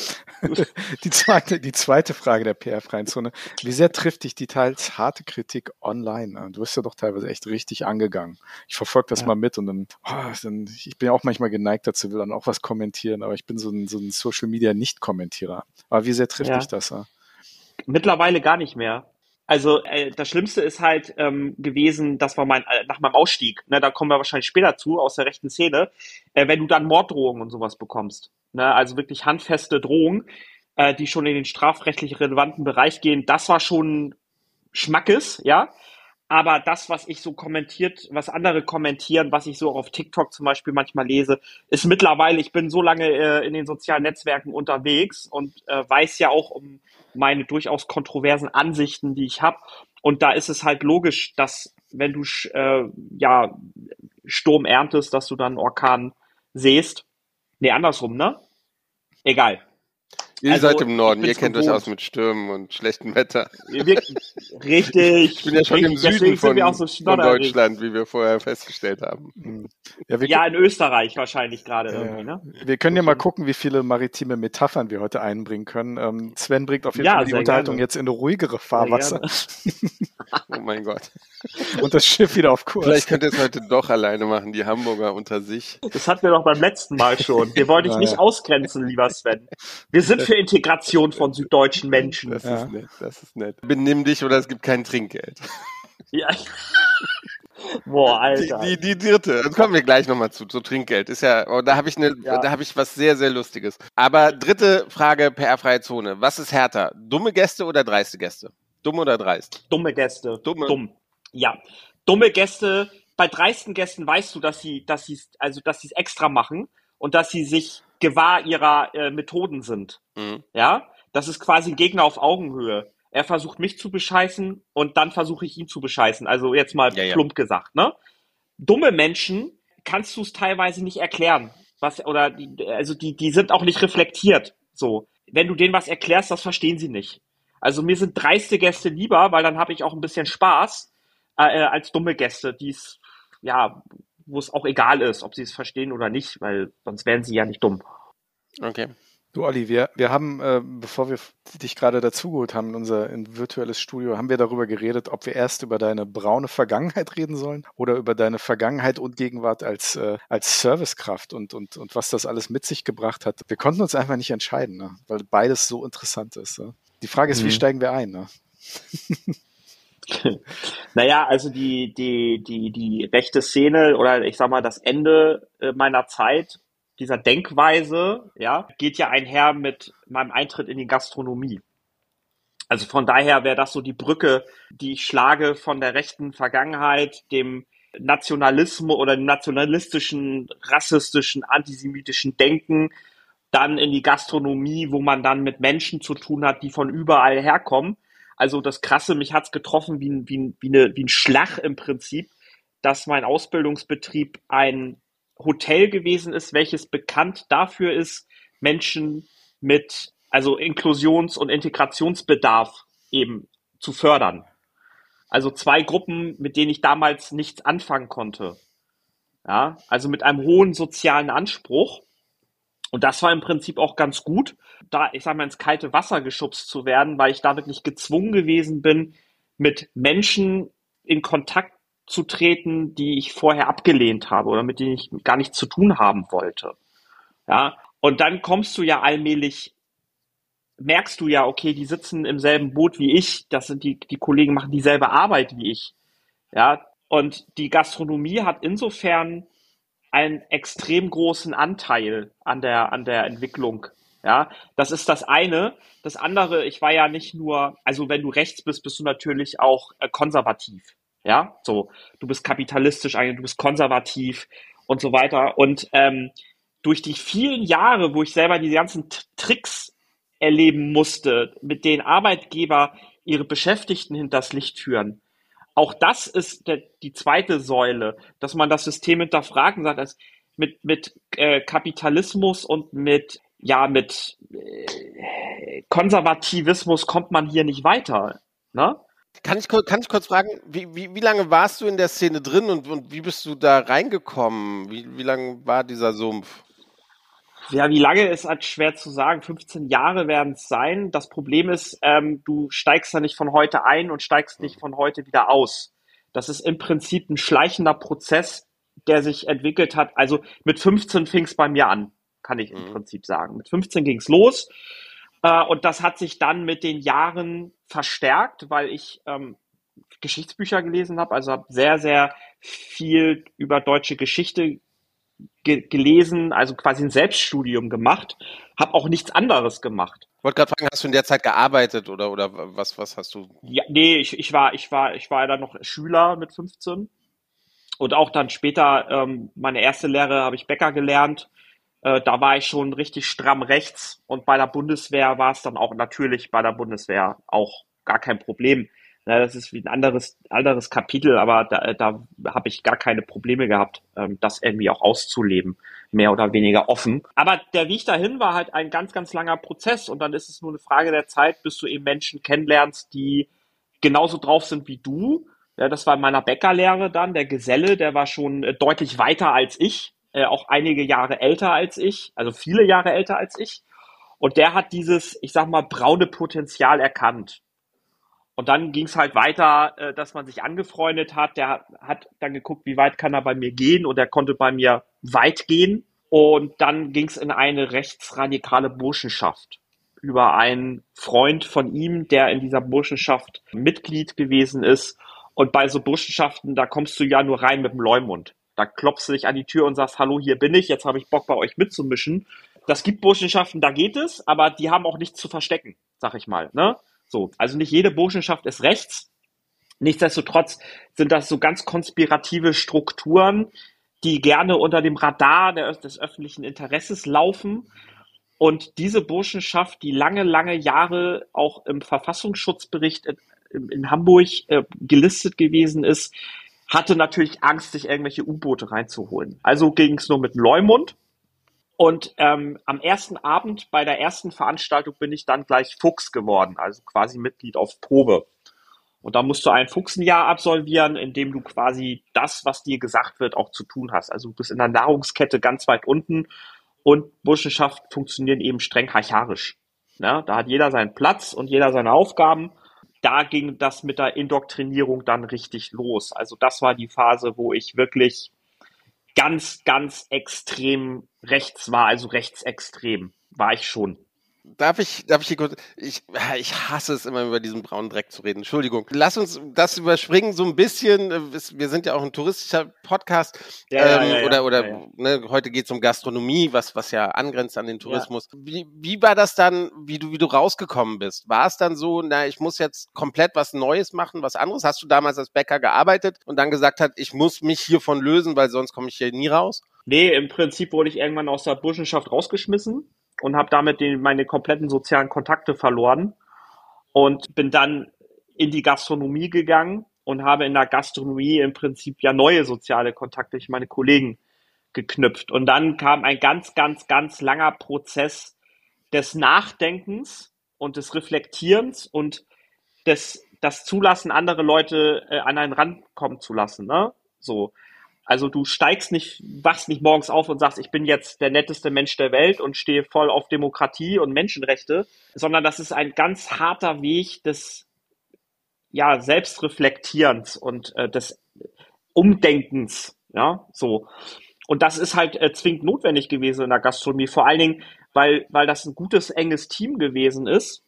die, zweite, die zweite Frage der PR-freien Zone. Wie sehr trifft dich die teils harte Kritik online? Du bist ja doch teilweise echt richtig angegangen. Ich verfolge das ja. mal mit und dann, oh, dann, ich bin auch manchmal geneigt dazu, will dann auch was kommentieren, aber ich bin so ein, so ein Social Media Nicht-Kommentierer. Aber wie sehr trifft ja. dich das? Mittlerweile gar nicht mehr. Also äh, das Schlimmste ist halt ähm, gewesen, das war mein äh, nach meinem Ausstieg. Ne, da kommen wir wahrscheinlich später zu aus der rechten Szene, äh, wenn du dann Morddrohungen und sowas bekommst. Ne, also wirklich handfeste Drohungen, äh, die schon in den strafrechtlich relevanten Bereich gehen. Das war schon Schmackes, ja. Aber das, was ich so kommentiert, was andere kommentieren, was ich so auf TikTok zum Beispiel manchmal lese, ist mittlerweile, ich bin so lange äh, in den sozialen Netzwerken unterwegs und äh, weiß ja auch um meine durchaus kontroversen Ansichten, die ich habe. Und da ist es halt logisch, dass wenn du äh, ja Sturm erntest, dass du dann Orkan siehst. Nee, andersrum, ne? Egal. Ihr also, seid im Norden, ihr kennt euch aus mit Stürmen und schlechtem Wetter. Wir, richtig. Ich bin ja schon richtig, im Süden von, so von, Deutschland, wie wir vorher festgestellt haben. Hm. Ja, ja in Österreich wahrscheinlich gerade ja, irgendwie. Ne? Wir können ja mal gucken, wie viele maritime Metaphern wir heute einbringen können. Ähm, Sven bringt auf jeden ja, Fall die Unterhaltung gerne. jetzt in ruhigere Fahrwasser. oh mein Gott. Und das Schiff wieder auf Kurs. Vielleicht könnt ihr es heute doch alleine machen, die Hamburger unter sich. Das hatten wir doch beim letzten Mal schon. Wir wollen dich nicht ausgrenzen, lieber Sven. Wir sind für Integration von süddeutschen Menschen. Das ja. ist nett, das ist nett. Benimm dich oder es gibt kein Trinkgeld. Ja. Boah, Alter. Die, die, die dritte, das kommen wir gleich nochmal zu, zu Trinkgeld. Ist ja, oh, da habe ich eine, ja. da habe ich was sehr, sehr Lustiges. Aber dritte Frage, PR-freie Zone. Was ist härter? Dumme Gäste oder dreiste Gäste? Dumm oder dreist? Dumme Gäste. Dumme. Dumm. Ja. Dumme Gäste, bei dreisten Gästen weißt du, dass sie, dass sie, also, dass sie es extra machen und dass sie sich gewahr ihrer äh, Methoden sind. Mhm. Ja, das ist quasi ein Gegner auf Augenhöhe. Er versucht mich zu bescheißen und dann versuche ich ihn zu bescheißen. Also jetzt mal ja, plump ja. gesagt, ne? Dumme Menschen kannst du es teilweise nicht erklären. Was, oder die, also die, die sind auch nicht reflektiert. So. Wenn du denen was erklärst, das verstehen sie nicht. Also mir sind dreiste Gäste lieber, weil dann habe ich auch ein bisschen Spaß, äh, äh als dumme Gäste, die es, ja, wo es auch egal ist, ob sie es verstehen oder nicht, weil sonst wären sie ja nicht dumm. Okay. Du, Olli, wir, wir haben, äh, bevor wir dich gerade dazugeholt haben in unser in virtuelles Studio, haben wir darüber geredet, ob wir erst über deine braune Vergangenheit reden sollen oder über deine Vergangenheit und Gegenwart als, äh, als Servicekraft und, und, und was das alles mit sich gebracht hat. Wir konnten uns einfach nicht entscheiden, ne? weil beides so interessant ist. Ne? Die Frage ist, mhm. wie steigen wir ein? Ne? naja, also die, die, die, die rechte Szene oder ich sag mal das Ende äh, meiner Zeit, dieser Denkweise, ja, geht ja einher mit meinem Eintritt in die Gastronomie. Also von daher wäre das so die Brücke, die ich schlage von der rechten Vergangenheit, dem Nationalismus oder dem nationalistischen, rassistischen, antisemitischen Denken, dann in die Gastronomie, wo man dann mit Menschen zu tun hat, die von überall herkommen Also das Krasse, mich hat's getroffen wie, ein, wie, wie, eine, wie ein Schlag im Prinzip, dass mein Ausbildungsbetrieb ein Hotel gewesen ist, welches bekannt dafür ist, Menschen mit, also Inklusions- und Integrationsbedarf eben zu fördern. Also zwei Gruppen, mit denen ich damals nichts anfangen konnte. Ja, also mit einem hohen sozialen Anspruch. Und das war im Prinzip auch ganz gut, da, ich sag mal, ins kalte Wasser geschubst zu werden, weil ich damit nicht gezwungen gewesen bin, mit Menschen in Kontakt zu treten, die ich vorher abgelehnt habe oder mit denen ich gar nichts zu tun haben wollte. Ja, und dann kommst du ja allmählich, merkst du ja, okay, die sitzen im selben Boot wie ich, das sind die, die Kollegen machen dieselbe Arbeit wie ich. Ja, und die Gastronomie hat insofern einen extrem großen Anteil an der, an der Entwicklung. Ja, das ist das eine. Das andere, ich war ja nicht nur, also wenn du rechts bist, bist du natürlich auch äh, konservativ. Ja, so, du bist kapitalistisch, du bist konservativ und so weiter. Und ähm, durch die vielen Jahre, wo ich selber diese ganzen Tricks erleben musste, mit denen Arbeitgeber ihre Beschäftigten hinters Licht führen, auch das ist der, die zweite Säule, dass man das System hinterfragt und sagt, dass mit, mit äh, Kapitalismus und mit, ja, mit äh, Konservativismus kommt man hier nicht weiter. Ne? Kann ich, kann ich kurz fragen, wie, wie, wie lange warst du in der Szene drin und, und wie bist du da reingekommen? Wie, wie lange war dieser Sumpf? Ja, wie lange ist halt schwer zu sagen. 15 Jahre werden es sein. Das Problem ist, ähm, du steigst da nicht von heute ein und steigst nicht von heute wieder aus. Das ist im Prinzip ein schleichender Prozess, der sich entwickelt hat. Also mit 15 fing es bei mir an, kann ich im mhm. Prinzip sagen. Mit 15 ging es los. Äh, und das hat sich dann mit den Jahren verstärkt, weil ich ähm, Geschichtsbücher gelesen habe, also habe sehr, sehr viel über deutsche Geschichte ge gelesen, also quasi ein Selbststudium gemacht, habe auch nichts anderes gemacht. Ich wollte gerade fragen, hast du in der Zeit gearbeitet oder oder was was hast du? Ja, nee, ich, ich war ich war ich war dann noch Schüler mit 15 und auch dann später ähm, meine erste Lehre habe ich Bäcker gelernt. Äh, da war ich schon richtig stramm rechts und bei der Bundeswehr war es dann auch natürlich bei der Bundeswehr auch gar kein Problem. Na, das ist wie ein anderes, anderes Kapitel, aber da, da habe ich gar keine Probleme gehabt, ähm, das irgendwie auch auszuleben, mehr oder weniger offen. Aber der Weg dahin war halt ein ganz, ganz langer Prozess und dann ist es nur eine Frage der Zeit, bis du eben Menschen kennenlernst, die genauso drauf sind wie du. Ja, das war in meiner Bäckerlehre dann, der Geselle, der war schon äh, deutlich weiter als ich, äh, auch einige Jahre älter als ich, also viele Jahre älter als ich. Und der hat dieses, ich sag mal, braune Potenzial erkannt. Und dann ging es halt weiter, äh, dass man sich angefreundet hat. Der hat dann geguckt, wie weit kann er bei mir gehen und er konnte bei mir weit gehen. Und dann ging es in eine rechtsradikale Burschenschaft über einen Freund von ihm, der in dieser Burschenschaft Mitglied gewesen ist. Und bei so Burschenschaften, da kommst du ja nur rein mit dem Leumund. Da klopfst du dich an die Tür und sagst, hallo, hier bin ich, jetzt habe ich Bock bei euch mitzumischen. Das gibt Burschenschaften, da geht es, aber die haben auch nichts zu verstecken, sag ich mal. Ne? So, also nicht jede Burschenschaft ist rechts. Nichtsdestotrotz sind das so ganz konspirative Strukturen, die gerne unter dem Radar des öffentlichen Interesses laufen. Und diese Burschenschaft, die lange, lange Jahre auch im Verfassungsschutzbericht in, in Hamburg äh, gelistet gewesen ist, hatte natürlich Angst, sich irgendwelche U-Boote reinzuholen. Also ging es nur mit Leumund. Und ähm, am ersten Abend bei der ersten Veranstaltung bin ich dann gleich Fuchs geworden, also quasi Mitglied auf Probe. Und da musst du ein Fuchsenjahr absolvieren, in dem du quasi das, was dir gesagt wird, auch zu tun hast. Also du bist in der Nahrungskette ganz weit unten und Burschenschaft funktionieren eben streng archarisch. Ja, da hat jeder seinen Platz und jeder seine Aufgaben. Da ging das mit der Indoktrinierung dann richtig los. Also das war die Phase, wo ich wirklich ganz, ganz extrem rechts war, also rechtsextrem war ich schon. Darf ich, darf ich hier kurz, ich, ich hasse es immer über diesen braunen Dreck zu reden. Entschuldigung. Lass uns das überspringen so ein bisschen. Wir sind ja auch ein touristischer Podcast. Ja, ähm, ja, ja, oder oder Ne, heute geht es um Gastronomie, was, was ja angrenzt an den Tourismus. Wie, wie war das dann, wie du, wie du rausgekommen bist? War es dann so, na, ich muss jetzt komplett was Neues machen, was anderes? Hast du damals als Bäcker gearbeitet und dann gesagt hat, ich muss mich hiervon lösen, weil sonst komme ich hier nie raus? Nee, im Prinzip wurde ich irgendwann aus der Burschenschaft rausgeschmissen und habe damit den, meine kompletten sozialen Kontakte verloren und bin dann in die Gastronomie gegangen und habe in der Gastronomie im Prinzip ja neue soziale Kontakte durch meine Kollegen geknüpft. Und dann kam ein ganz, ganz, ganz langer Prozess des Nachdenkens und des Reflektierens und des das Zulassen, andere Leute äh, an einen Rand kommen zu lassen. Ne? So. Also du steigst nicht, wachst nicht morgens auf und sagst, ich bin jetzt der netteste Mensch der Welt und stehe voll auf Demokratie und Menschenrechte, sondern das ist ein ganz harter Weg des ja, Selbstreflektierens und äh, des Umdenkens. Ja, so. Und das ist halt äh, zwingend notwendig gewesen in der Gastronomie, vor allen Dingen, weil, weil das ein gutes, enges Team gewesen ist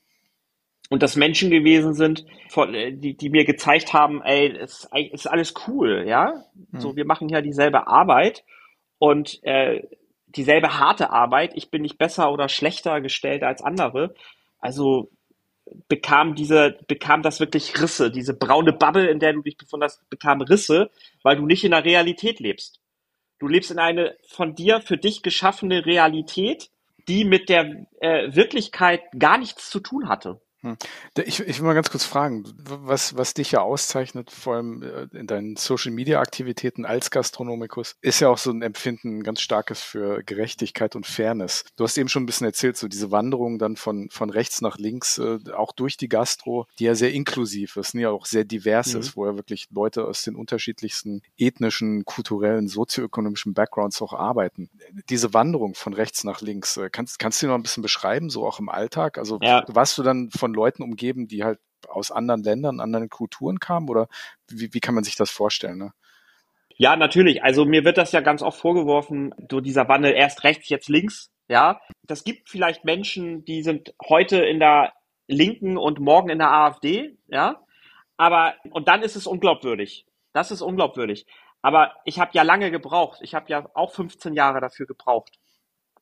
und das Menschen gewesen sind, von, äh, die, die mir gezeigt haben, ey, es ist, ist alles cool, ja. Mhm. So, wir machen ja dieselbe Arbeit und äh, dieselbe harte Arbeit. Ich bin nicht besser oder schlechter gestellt als andere. Also bekam diese, bekam das wirklich Risse, diese braune Bubble, in der du dich befunden hast, bekam Risse, weil du nicht in der Realität lebst. Du lebst in eine von dir für dich geschaffene Realität, die mit der äh, Wirklichkeit gar nichts zu tun hatte. Hm. Ich, ich will mal ganz kurz fragen, was, was dich ja auszeichnet, vor allem äh, in deinen Social Media Aktivitäten als Gastronomikus, ist ja auch so ein Empfinden ganz starkes für Gerechtigkeit und Fairness. Du hast eben schon ein bisschen erzählt, so diese Wanderung dann von, von rechts nach links, äh, auch durch die Gastro, die ja sehr inklusiv ist, die ja auch sehr divers mhm. ist, wo ja wirklich Leute aus den unterschiedlichsten ethnischen, kulturellen, sozioökonomischen Backgrounds auch arbeiten. Diese Wanderung von rechts nach links, äh, kannst, kannst du dir noch ein bisschen beschreiben, so auch im Alltag? Also ja. warst du dann von Leuten umgeben, die halt aus anderen Ländern, anderen Kulturen kamen? Oder wie, wie kann man sich das vorstellen? Ne? Ja, natürlich. Also mir wird das ja ganz oft vorgeworfen, so dieser Wandel erst rechts, jetzt links. Ja, das gibt vielleicht Menschen, die sind heute in der Linken und morgen in der AfD. Ja, aber und dann ist es unglaubwürdig. Das ist unglaubwürdig. Aber ich habe ja lange gebraucht. Ich habe ja auch 15 Jahre dafür gebraucht,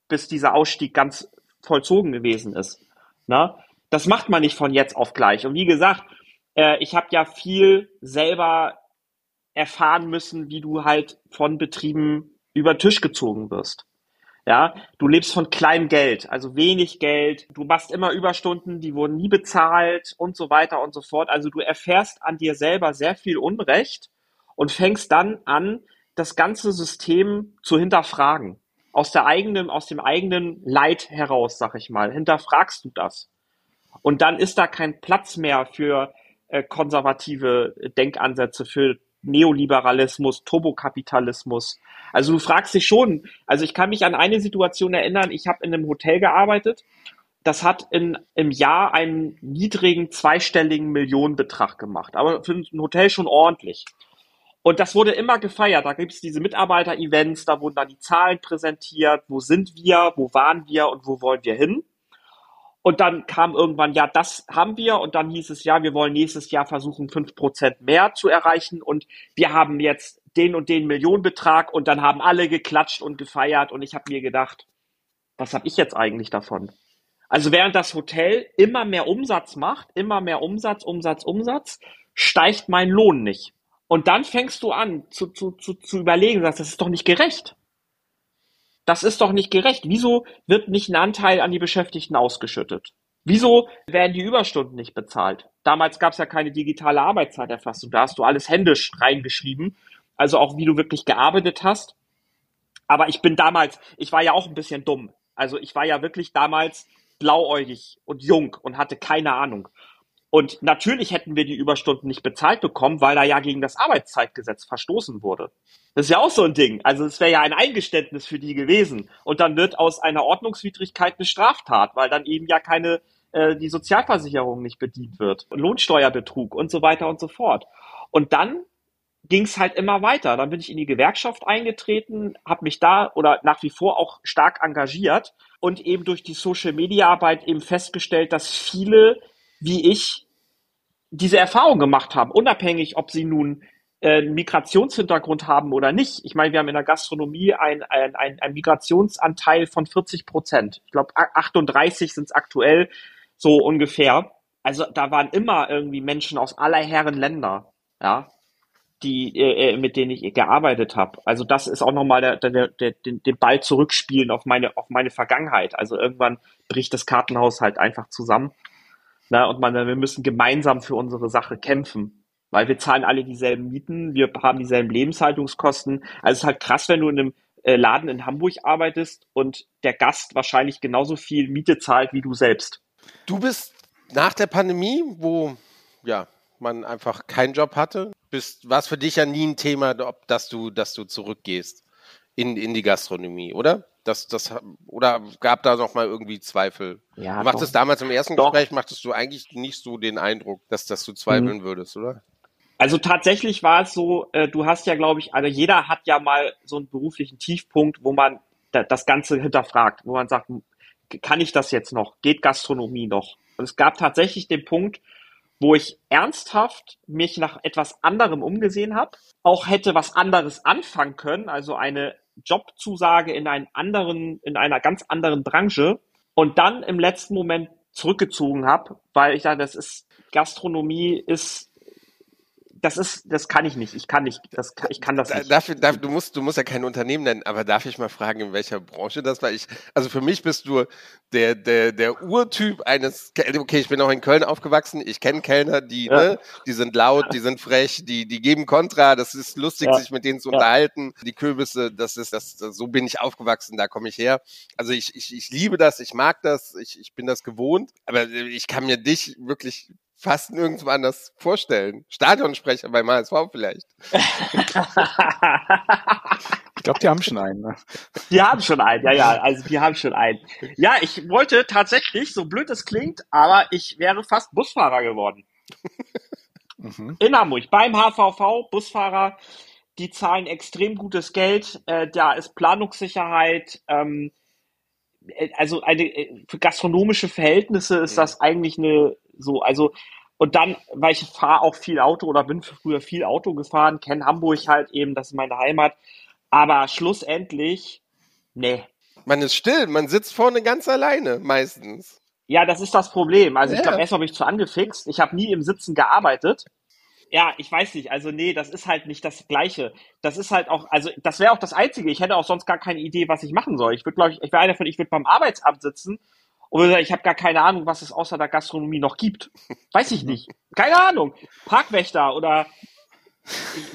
bis dieser Ausstieg ganz vollzogen gewesen ist. Na? Das macht man nicht von jetzt auf gleich. Und wie gesagt, äh, ich habe ja viel selber erfahren müssen, wie du halt von Betrieben über den Tisch gezogen wirst. Ja, du lebst von kleinem Geld, also wenig Geld. Du machst immer Überstunden, die wurden nie bezahlt und so weiter und so fort. Also du erfährst an dir selber sehr viel Unrecht und fängst dann an, das ganze System zu hinterfragen. Aus der eigenen, aus dem eigenen Leid heraus, sag ich mal, hinterfragst du das. Und dann ist da kein Platz mehr für äh, konservative Denkansätze, für Neoliberalismus, Turbokapitalismus. Also du fragst dich schon, also ich kann mich an eine Situation erinnern, ich habe in einem Hotel gearbeitet, das hat in, im Jahr einen niedrigen zweistelligen Millionenbetrag gemacht, aber für ein Hotel schon ordentlich. Und das wurde immer gefeiert. Da gibt es diese Mitarbeiter-Events, da wurden dann die Zahlen präsentiert, wo sind wir, wo waren wir und wo wollen wir hin. Und dann kam irgendwann, ja, das haben wir. Und dann hieß es, ja, wir wollen nächstes Jahr versuchen, fünf Prozent mehr zu erreichen. Und wir haben jetzt den und den Millionenbetrag. Und dann haben alle geklatscht und gefeiert. Und ich habe mir gedacht, was habe ich jetzt eigentlich davon? Also während das Hotel immer mehr Umsatz macht, immer mehr Umsatz, Umsatz, Umsatz, steigt mein Lohn nicht. Und dann fängst du an zu, zu, zu, zu überlegen, sagst, das ist doch nicht gerecht. Das ist doch nicht gerecht. Wieso wird nicht ein Anteil an die Beschäftigten ausgeschüttet? Wieso werden die Überstunden nicht bezahlt? Damals gab es ja keine digitale Arbeitszeiterfassung. Da hast du alles händisch reingeschrieben. Also auch wie du wirklich gearbeitet hast. Aber ich bin damals, ich war ja auch ein bisschen dumm. Also ich war ja wirklich damals blauäugig und jung und hatte keine Ahnung. Und natürlich hätten wir die Überstunden nicht bezahlt bekommen, weil da ja gegen das Arbeitszeitgesetz verstoßen wurde. Das ist ja auch so ein Ding. Also es wäre ja ein Eingeständnis für die gewesen. Und dann wird aus einer Ordnungswidrigkeit eine Straftat, weil dann eben ja keine äh, die Sozialversicherung nicht bedient wird. Lohnsteuerbetrug und so weiter und so fort. Und dann ging es halt immer weiter. Dann bin ich in die Gewerkschaft eingetreten, habe mich da oder nach wie vor auch stark engagiert und eben durch die Social-Media-Arbeit eben festgestellt, dass viele wie ich diese Erfahrung gemacht haben, unabhängig, ob sie nun äh, einen Migrationshintergrund haben oder nicht. Ich meine, wir haben in der Gastronomie einen ein, ein Migrationsanteil von 40 Prozent. Ich glaube, 38 sind es aktuell, so ungefähr. Also da waren immer irgendwie Menschen aus aller Herren Länder, ja, die, äh, äh mit denen ich gearbeitet habe. Also das ist auch nochmal der, der, der, den, den Ball zurückspielen auf meine, auf meine Vergangenheit. Also irgendwann bricht das Kartenhaus halt einfach zusammen. Na, und man, wir müssen gemeinsam für unsere Sache kämpfen. Weil wir zahlen alle dieselben Mieten, wir haben dieselben Lebenshaltungskosten. Also es ist halt krass, wenn du in einem äh, Laden in Hamburg arbeitest und der Gast wahrscheinlich genauso viel Miete zahlt wie du selbst. Du bist nach der Pandemie, wo ja man einfach keinen Job hatte, bist, war es für dich ja nie ein Thema, ob, dass du, dass du zurückgehst in, in die Gastronomie, oder? Das, das, oder gab da noch mal irgendwie Zweifel? Ja, du machtest doch. damals im ersten Doch. Gespräch, machtest du eigentlich nicht so den Eindruck, dass, dass du zweifeln würdest, oder? Also tatsächlich war es so, äh, du hast ja, glaube ich, also jeder hat ja mal so einen beruflichen Tiefpunkt, wo man da, das Ganze hinterfragt, wo man sagt, kann ich das jetzt noch? Geht Gastronomie noch? Und es gab tatsächlich den Punkt, wo ich ernsthaft mich nach etwas anderem umgesehen habe, auch hätte was anderes anfangen können, also eine Jobzusage in einen anderen, in einer ganz anderen Branche und dann im letzten Moment zurückgezogen habe, weil ich dachte, das ist Gastronomie ist das ist, das kann ich nicht. Ich kann nicht, das, ich kann das Da- nicht. Darf, darf, du, musst, du musst ja kein Unternehmen nennen, aber darf ich mal fragen, in welcher Branche das war? Ich, also für mich bist du der, der, der Urtyp eines, okay, ich bin auch in Köln aufgewachsen, ich kenne Kellner, die, Ja. ne, die sind laut, die sind frech, die, die geben Kontra, das ist lustig, Ja. sich mit denen zu Ja. unterhalten. Die Kürbisse, das ist, das, so bin ich aufgewachsen, da komme ich her. Also ich, ich, ich liebe das, ich mag das, ich, ich bin das gewohnt, aber ich kann mir dich wirklich fast nirgendwo anders vorstellen. Stadionsprecher beim HSV vielleicht. Ich glaube, die haben schon einen. Ne? Die haben schon einen, ja, ja, also die haben schon einen. Ja, ich wollte tatsächlich, so blöd es klingt, aber ich wäre fast Busfahrer geworden. Mhm. In Hamburg, beim HVV, Busfahrer, die zahlen extrem gutes Geld, äh, da ist Planungssicherheit, ähm, äh, also eine, äh, für gastronomische Verhältnisse ist das eigentlich eine, so, also, und dann, weil ich fahre auch viel Auto oder bin früher viel Auto gefahren, kenne Hamburg halt eben, das ist meine Heimat, aber schlussendlich, nee, Man ist still, man sitzt vorne ganz alleine, meistens. Ja, das ist das Problem. Also ich Ja. glaube, erstmal bin ich zu angefixt. Ich habe nie im Sitzen gearbeitet. Ja, ich weiß nicht. Also nee, das ist halt nicht das Gleiche. Das ist halt auch, also das wäre auch das Einzige. Ich hätte auch sonst gar keine Idee, was ich machen soll. Ich würde, glaube ich, ich wäre einer von, ich würde beim Arbeitsamt sitzen sagen, ich habe gar keine Ahnung, was es außer der Gastronomie noch gibt. Weiß ich nicht. Keine Ahnung. Parkwächter oder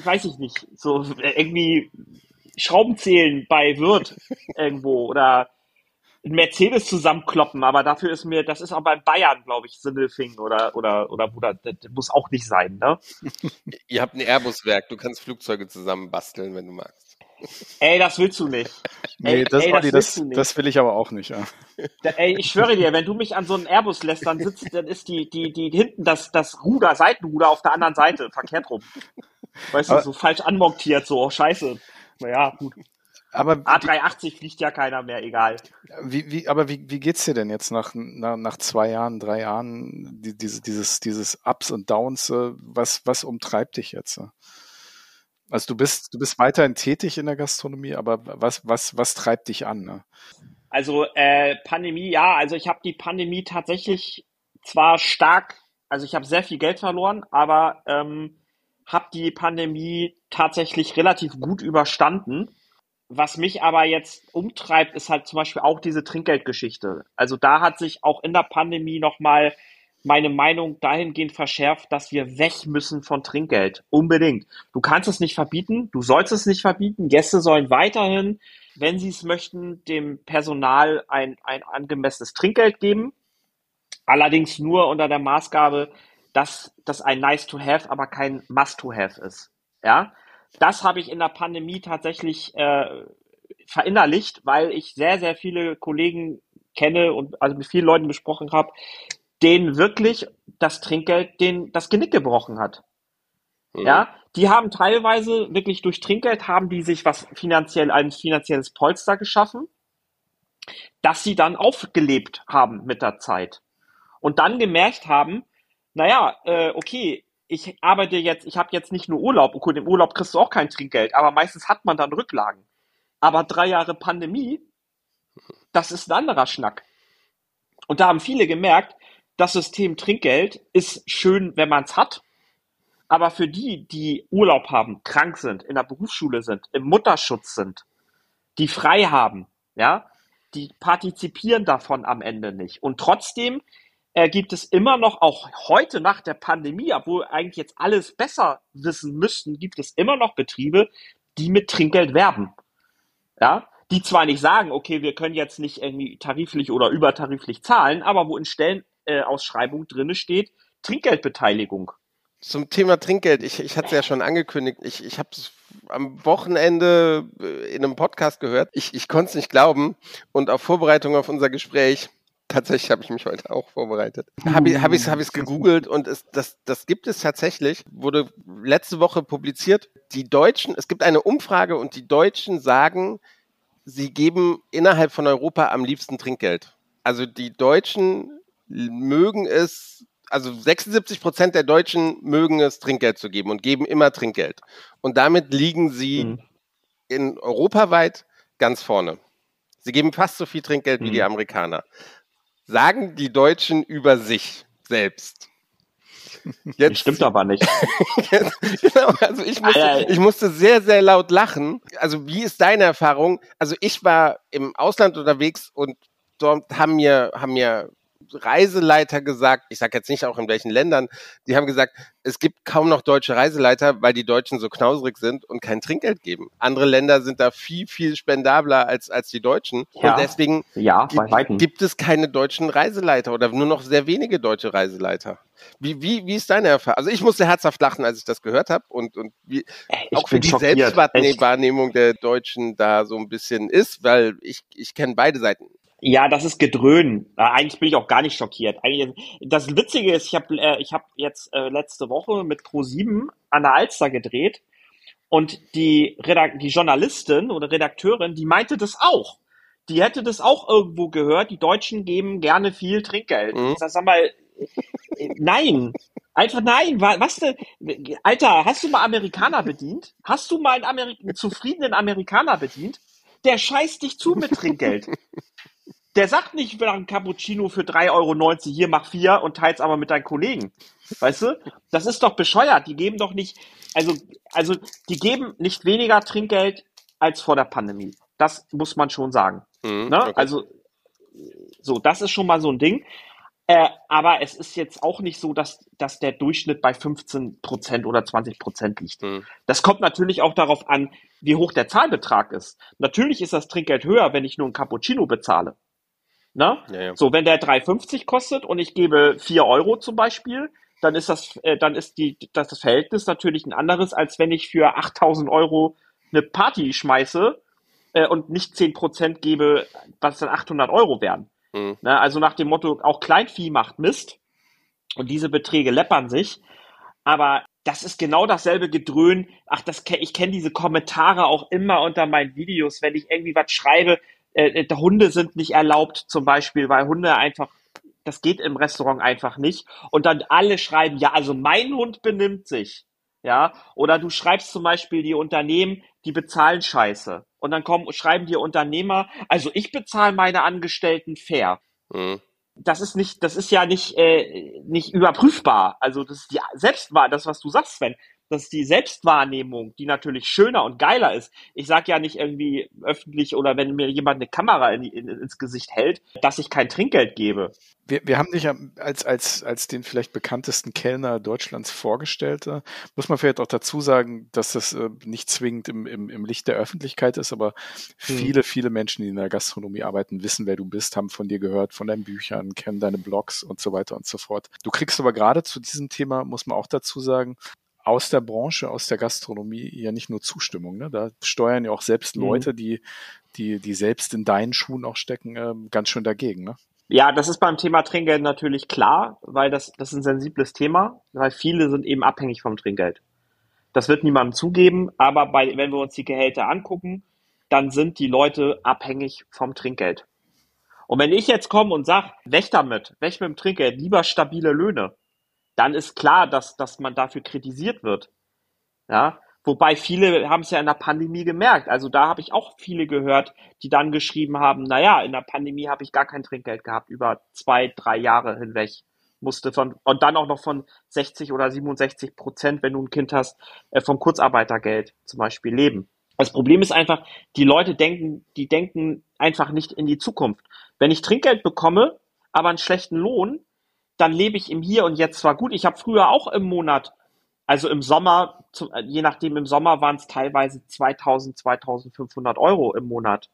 weiß ich nicht. So irgendwie Schrauben zählen bei Wirt irgendwo oder ein Mercedes zusammenkloppen, aber dafür ist mir, das ist auch bei Bayern, glaube ich, Sindelfing oder, oder, oder, oder, das muss auch nicht sein, ne? Ihr habt ein Airbus-Werk, du kannst Flugzeuge zusammen basteln, wenn du magst. Ey, das willst du nicht. Nee, Ey, das, ey, Olli, das, nicht. das will ich aber auch nicht. Ja. Da, ey, ich schwöre dir, wenn du mich an so einen Airbus lässt, dann sitzt, dann ist die, die, die, hinten das, das Ruder, Seitenruder auf der anderen Seite, verkehrt rum. Weißt Aber- du, so falsch anmontiert, so, oh, scheiße. Naja, gut. Aber, A380 fliegt ja keiner mehr, egal. wie, wie, aber wie, wie geht's dir denn jetzt nach, nach, nach zwei Jahren, drei Jahren, die, diese, dieses, dieses Ups und Downs, äh, was, was umtreibt dich jetzt? Also du bist, du bist weiterhin tätig in der Gastronomie, aber was, was, was treibt dich an? Ne? Also äh, Pandemie, ja, also ich habe die Pandemie tatsächlich zwar stark, also ich habe sehr viel Geld verloren, aber ähm, habe die Pandemie tatsächlich relativ gut überstanden. Was mich aber jetzt umtreibt, ist halt zum Beispiel auch diese Trinkgeldgeschichte. Also da hat sich auch in der Pandemie nochmal meine Meinung dahingehend verschärft, dass wir weg müssen von Trinkgeld. Unbedingt. Du kannst es nicht verbieten, du sollst es nicht verbieten. Gäste sollen weiterhin, wenn sie es möchten, dem Personal ein, ein angemessenes Trinkgeld geben. Allerdings nur unter der Maßgabe, dass das ein nice to have, aber kein must to have ist. Ja, das habe ich in der Pandemie tatsächlich äh, verinnerlicht, weil ich sehr, sehr viele Kollegen kenne und also mit vielen Leuten besprochen habe, denen wirklich das Trinkgeld den, das Genick gebrochen hat. Mhm. Ja, die haben teilweise wirklich durch Trinkgeld haben die sich was finanziell, ein finanzielles Polster geschaffen, dass sie dann aufgelebt haben mit der Zeit. Und dann gemerkt haben, naja, äh, okay, ich arbeite jetzt, ich habe jetzt nicht nur Urlaub, okay, im Urlaub kriegst du auch kein Trinkgeld, aber meistens hat man dann Rücklagen. Aber drei Jahre Pandemie, das ist ein anderer Schnack. Und da haben viele gemerkt, das System Trinkgeld ist schön, wenn man es hat, aber für die, die Urlaub haben, krank sind, in der Berufsschule sind, im Mutterschutz sind, die frei haben, ja, die partizipieren davon am Ende nicht. Und trotzdem äh, gibt es immer noch, auch heute nach der Pandemie, obwohl eigentlich jetzt alles besser wissen müssten, gibt es immer noch Betriebe, die mit Trinkgeld werben. Ja, die zwar nicht sagen, okay, wir können jetzt nicht irgendwie tariflich oder übertariflich zahlen, aber wo in Stellenausschreibung äh, drinne steht, Trinkgeldbeteiligung. Zum Thema Trinkgeld, ich, ich hatte es ja schon angekündigt, ich, ich habe es am Wochenende äh, in einem Podcast gehört. Ich, ich konnte es nicht glauben und auf Vorbereitung auf unser Gespräch Tatsächlich habe ich mich heute auch vorbereitet. Habe ich es hab hab gegoogelt und es, das, das gibt es tatsächlich. Wurde letzte Woche publiziert. Die Deutschen, es gibt eine Umfrage und die Deutschen sagen, sie geben innerhalb von Europa am liebsten Trinkgeld. Also die Deutschen mögen es, also 76 Prozent der Deutschen mögen es, Trinkgeld zu geben und geben immer Trinkgeld. Und damit liegen sie mhm. in europaweit ganz vorne. Sie geben fast so viel Trinkgeld wie die mhm. Amerikaner sagen die Deutschen über sich selbst. Jetzt, das stimmt aber nicht. genau, also ich musste, ich musste sehr, sehr laut lachen. Also wie ist deine Erfahrung? Also ich war im Ausland unterwegs und dort haben mir, haben mir Reiseleiter gesagt, ich sage jetzt nicht auch in welchen Ländern, die haben gesagt, es gibt kaum noch deutsche Reiseleiter, weil die Deutschen so knauserig sind und kein Trinkgeld geben. Andere Länder sind da viel, viel spendabler als, als die Deutschen. Ja, und deswegen ja, gibt, gibt es keine deutschen Reiseleiter oder nur noch sehr wenige deutsche Reiseleiter. Wie, wie, wie ist deine Erfahrung? Also ich musste herzhaft lachen, als ich das gehört habe und, und wie, auch wie die Selbstwahrnehmung der Deutschen da so ein bisschen ist, weil ich, ich kenne beide Seiten. Ja, das ist Gedröhn. Eigentlich bin ich auch gar nicht schockiert. Eigentlich, das Witzige ist, ich habe äh, ich hab jetzt äh, letzte Woche mit Pro7 an der Alster gedreht und die, Redak die Journalistin oder Redakteurin, die meinte das auch. Die hätte das auch irgendwo gehört. Die Deutschen geben gerne viel Trinkgeld. Mhm. Sag, sag mal, äh, nein. Einfach nein. Was denn? Alter, hast du mal Amerikaner bedient? Hast du mal einen, Ameri einen zufriedenen Amerikaner bedient? Der scheißt dich zu mit Trinkgeld. Der sagt nicht nach einem Cappuccino für 3,90 Euro, hier mach vier und teils aber mit deinen Kollegen. Weißt du? Das ist doch bescheuert. Die geben doch nicht, also, also, die geben nicht weniger Trinkgeld als vor der Pandemie. Das muss man schon sagen. Mhm, ne? okay. Also, so, das ist schon mal so ein Ding. Äh, aber es ist jetzt auch nicht so, dass, dass der Durchschnitt bei 15 Prozent oder 20 Prozent liegt. Mhm. Das kommt natürlich auch darauf an, wie hoch der Zahlbetrag ist. Natürlich ist das Trinkgeld höher, wenn ich nur ein Cappuccino bezahle. Ne? Ja, ja. So, wenn der 3,50 kostet und ich gebe 4 Euro zum Beispiel, dann ist das, äh, dann ist die, das, das Verhältnis natürlich ein anderes, als wenn ich für 8000 Euro eine Party schmeiße äh, und nicht 10% gebe, was dann 800 Euro wären. Mhm. Ne? Also nach dem Motto, auch Kleinvieh macht Mist und diese Beträge läppern sich. Aber das ist genau dasselbe Gedröhn. Ach, das, ich kenne diese Kommentare auch immer unter meinen Videos, wenn ich irgendwie was schreibe, äh, äh, Hunde sind nicht erlaubt zum Beispiel, weil Hunde einfach, das geht im Restaurant einfach nicht. Und dann alle schreiben, ja, also mein Hund benimmt sich. Ja, oder du schreibst zum Beispiel die Unternehmen, die bezahlen Scheiße. Und dann kommen, schreiben die Unternehmer, also ich bezahle meine Angestellten fair. Mhm. Das ist nicht, das ist ja nicht, äh, nicht überprüfbar. Also das ist die Selbstwahr, das, was du sagst, Sven das ist die Selbstwahrnehmung, die natürlich schöner und geiler ist. Ich sage ja nicht irgendwie öffentlich oder wenn mir jemand eine Kamera in, in, ins Gesicht hält, dass ich kein Trinkgeld gebe. Wir, wir haben dich ja als, als, als den vielleicht bekanntesten Kellner Deutschlands vorgestellt. Muss man vielleicht auch dazu sagen, dass das äh, nicht zwingend im, im, im Licht der Öffentlichkeit ist, aber hm. viele, viele Menschen, die in der Gastronomie arbeiten, wissen, wer du bist, haben von dir gehört, von deinen Büchern, kennen deine Blogs und so weiter und so fort. Du kriegst aber gerade zu diesem Thema, muss man auch dazu sagen, aus der Branche, aus der Gastronomie ja nicht nur Zustimmung. Ne? Da steuern ja auch selbst mhm. Leute, die, die, die selbst in deinen Schuhen auch stecken, äh, ganz schön dagegen. Ne? Ja, das ist beim Thema Trinkgeld natürlich klar, weil das, das ist ein sensibles Thema, weil viele sind eben abhängig vom Trinkgeld. Das wird niemandem zugeben, aber bei, wenn wir uns die Gehälter angucken, dann sind die Leute abhängig vom Trinkgeld. Und wenn ich jetzt komme und sage, weg damit, weg mit dem Trinkgeld, lieber stabile Löhne, dann ist klar, dass, dass man dafür kritisiert wird. Ja, wobei viele haben es ja in der Pandemie gemerkt. Also da habe ich auch viele gehört, die dann geschrieben haben, naja, in der Pandemie habe ich gar kein Trinkgeld gehabt, über zwei, drei Jahre hinweg musste von, und dann auch noch von 60 oder 67 Prozent, wenn du ein Kind hast, äh, vom Kurzarbeitergeld zum Beispiel leben. Das Problem ist einfach, die Leute denken, die denken einfach nicht in die Zukunft. Wenn ich Trinkgeld bekomme, aber einen schlechten Lohn, dann lebe ich im Hier und Jetzt zwar gut. Ich habe früher auch im Monat, also im Sommer, je nachdem im Sommer waren es teilweise 2000, 2500 Euro im Monat.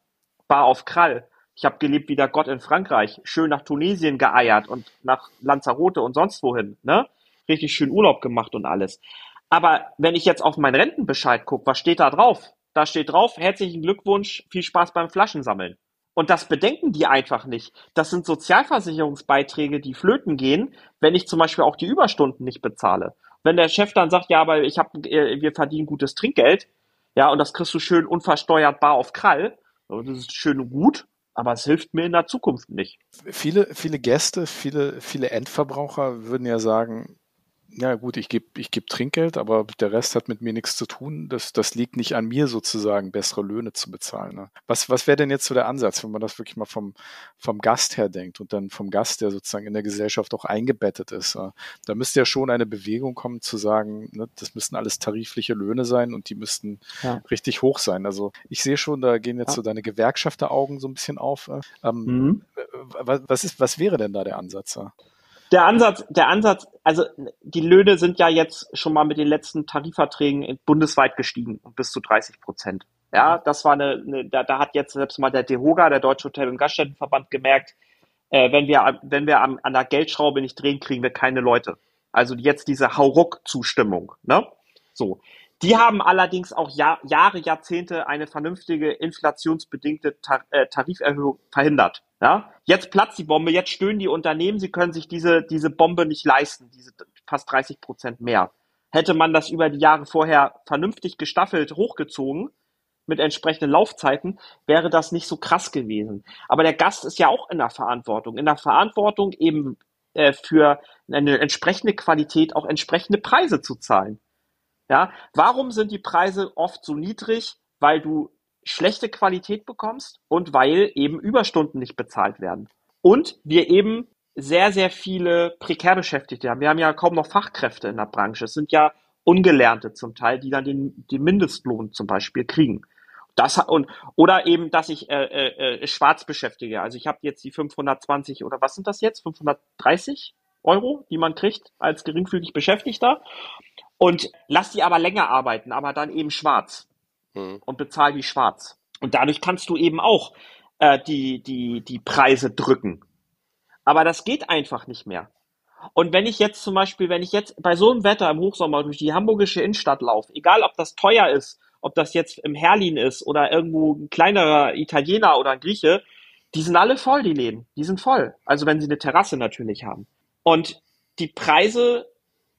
Bar auf Krall. Ich habe gelebt wie der Gott in Frankreich, schön nach Tunesien geeiert und nach Lanzarote und sonst wohin, ne? Richtig schön Urlaub gemacht und alles. Aber wenn ich jetzt auf meinen Rentenbescheid gucke, was steht da drauf? Da steht drauf, herzlichen Glückwunsch, viel Spaß beim Flaschensammeln. Und das bedenken die einfach nicht. Das sind Sozialversicherungsbeiträge, die flöten gehen, wenn ich zum Beispiel auch die Überstunden nicht bezahle. Wenn der Chef dann sagt, ja, aber ich hab, äh, wir verdienen gutes Trinkgeld, ja, und das kriegst du schön unversteuert bar auf Krall, das ist schön und gut, aber es hilft mir in der Zukunft nicht. Viele, viele Gäste, viele, viele Endverbraucher würden ja sagen, ja gut, ich gebe ich geb Trinkgeld, aber der Rest hat mit mir nichts zu tun. Das, das liegt nicht an mir sozusagen, bessere Löhne zu bezahlen. Ne? Was, was wäre denn jetzt so der Ansatz, wenn man das wirklich mal vom, vom Gast her denkt und dann vom Gast, der sozusagen in der Gesellschaft auch eingebettet ist? Ne? Da müsste ja schon eine Bewegung kommen zu sagen, ne, das müssten alles tarifliche Löhne sein und die müssten ja. richtig hoch sein. Also ich sehe schon, da gehen jetzt ja. so deine Gewerkschafteraugen so ein bisschen auf. Äh, ähm, mhm. was, ist, was wäre denn da der Ansatz? Der Ansatz, der Ansatz, also die Löhne sind ja jetzt schon mal mit den letzten Tarifverträgen bundesweit gestiegen bis zu 30 Prozent. Ja, das war eine, eine da, da hat jetzt selbst mal der DEHOGA, der Deutsche Hotel- und Gaststättenverband, gemerkt, äh, wenn wir, wenn wir an, an der Geldschraube nicht drehen, kriegen wir keine Leute. Also jetzt diese Hauruck-Zustimmung, ne? So. Die haben allerdings auch Jahr, Jahre, Jahrzehnte eine vernünftige inflationsbedingte Tar äh, Tariferhöhung verhindert. Ja? Jetzt platzt die Bombe, jetzt stöhnen die Unternehmen, sie können sich diese, diese Bombe nicht leisten, diese fast 30 Prozent mehr. Hätte man das über die Jahre vorher vernünftig gestaffelt hochgezogen, mit entsprechenden Laufzeiten, wäre das nicht so krass gewesen. Aber der Gast ist ja auch in der Verantwortung. In der Verantwortung eben äh, für eine entsprechende Qualität auch entsprechende Preise zu zahlen. Ja, warum sind die Preise oft so niedrig? Weil du schlechte Qualität bekommst und weil eben Überstunden nicht bezahlt werden. Und wir eben sehr, sehr viele prekär Beschäftigte haben. Wir haben ja kaum noch Fachkräfte in der Branche. Es sind ja Ungelernte zum Teil, die dann den, den Mindestlohn zum Beispiel kriegen. Das und oder eben, dass ich äh, äh, äh schwarz beschäftige. Also ich habe jetzt die 520 oder was sind das jetzt? 530 Euro, die man kriegt als geringfügig Beschäftigter und lass die aber länger arbeiten, aber dann eben schwarz mhm. und bezahl die schwarz. Und dadurch kannst du eben auch äh, die, die, die Preise drücken. Aber das geht einfach nicht mehr. Und wenn ich jetzt zum Beispiel, wenn ich jetzt bei so einem Wetter im Hochsommer durch die hamburgische Innenstadt laufe, egal ob das teuer ist, ob das jetzt im Herlin ist oder irgendwo ein kleinerer Italiener oder ein Grieche, die sind alle voll, die Läden. Die sind voll. Also wenn sie eine Terrasse natürlich haben. Und die Preise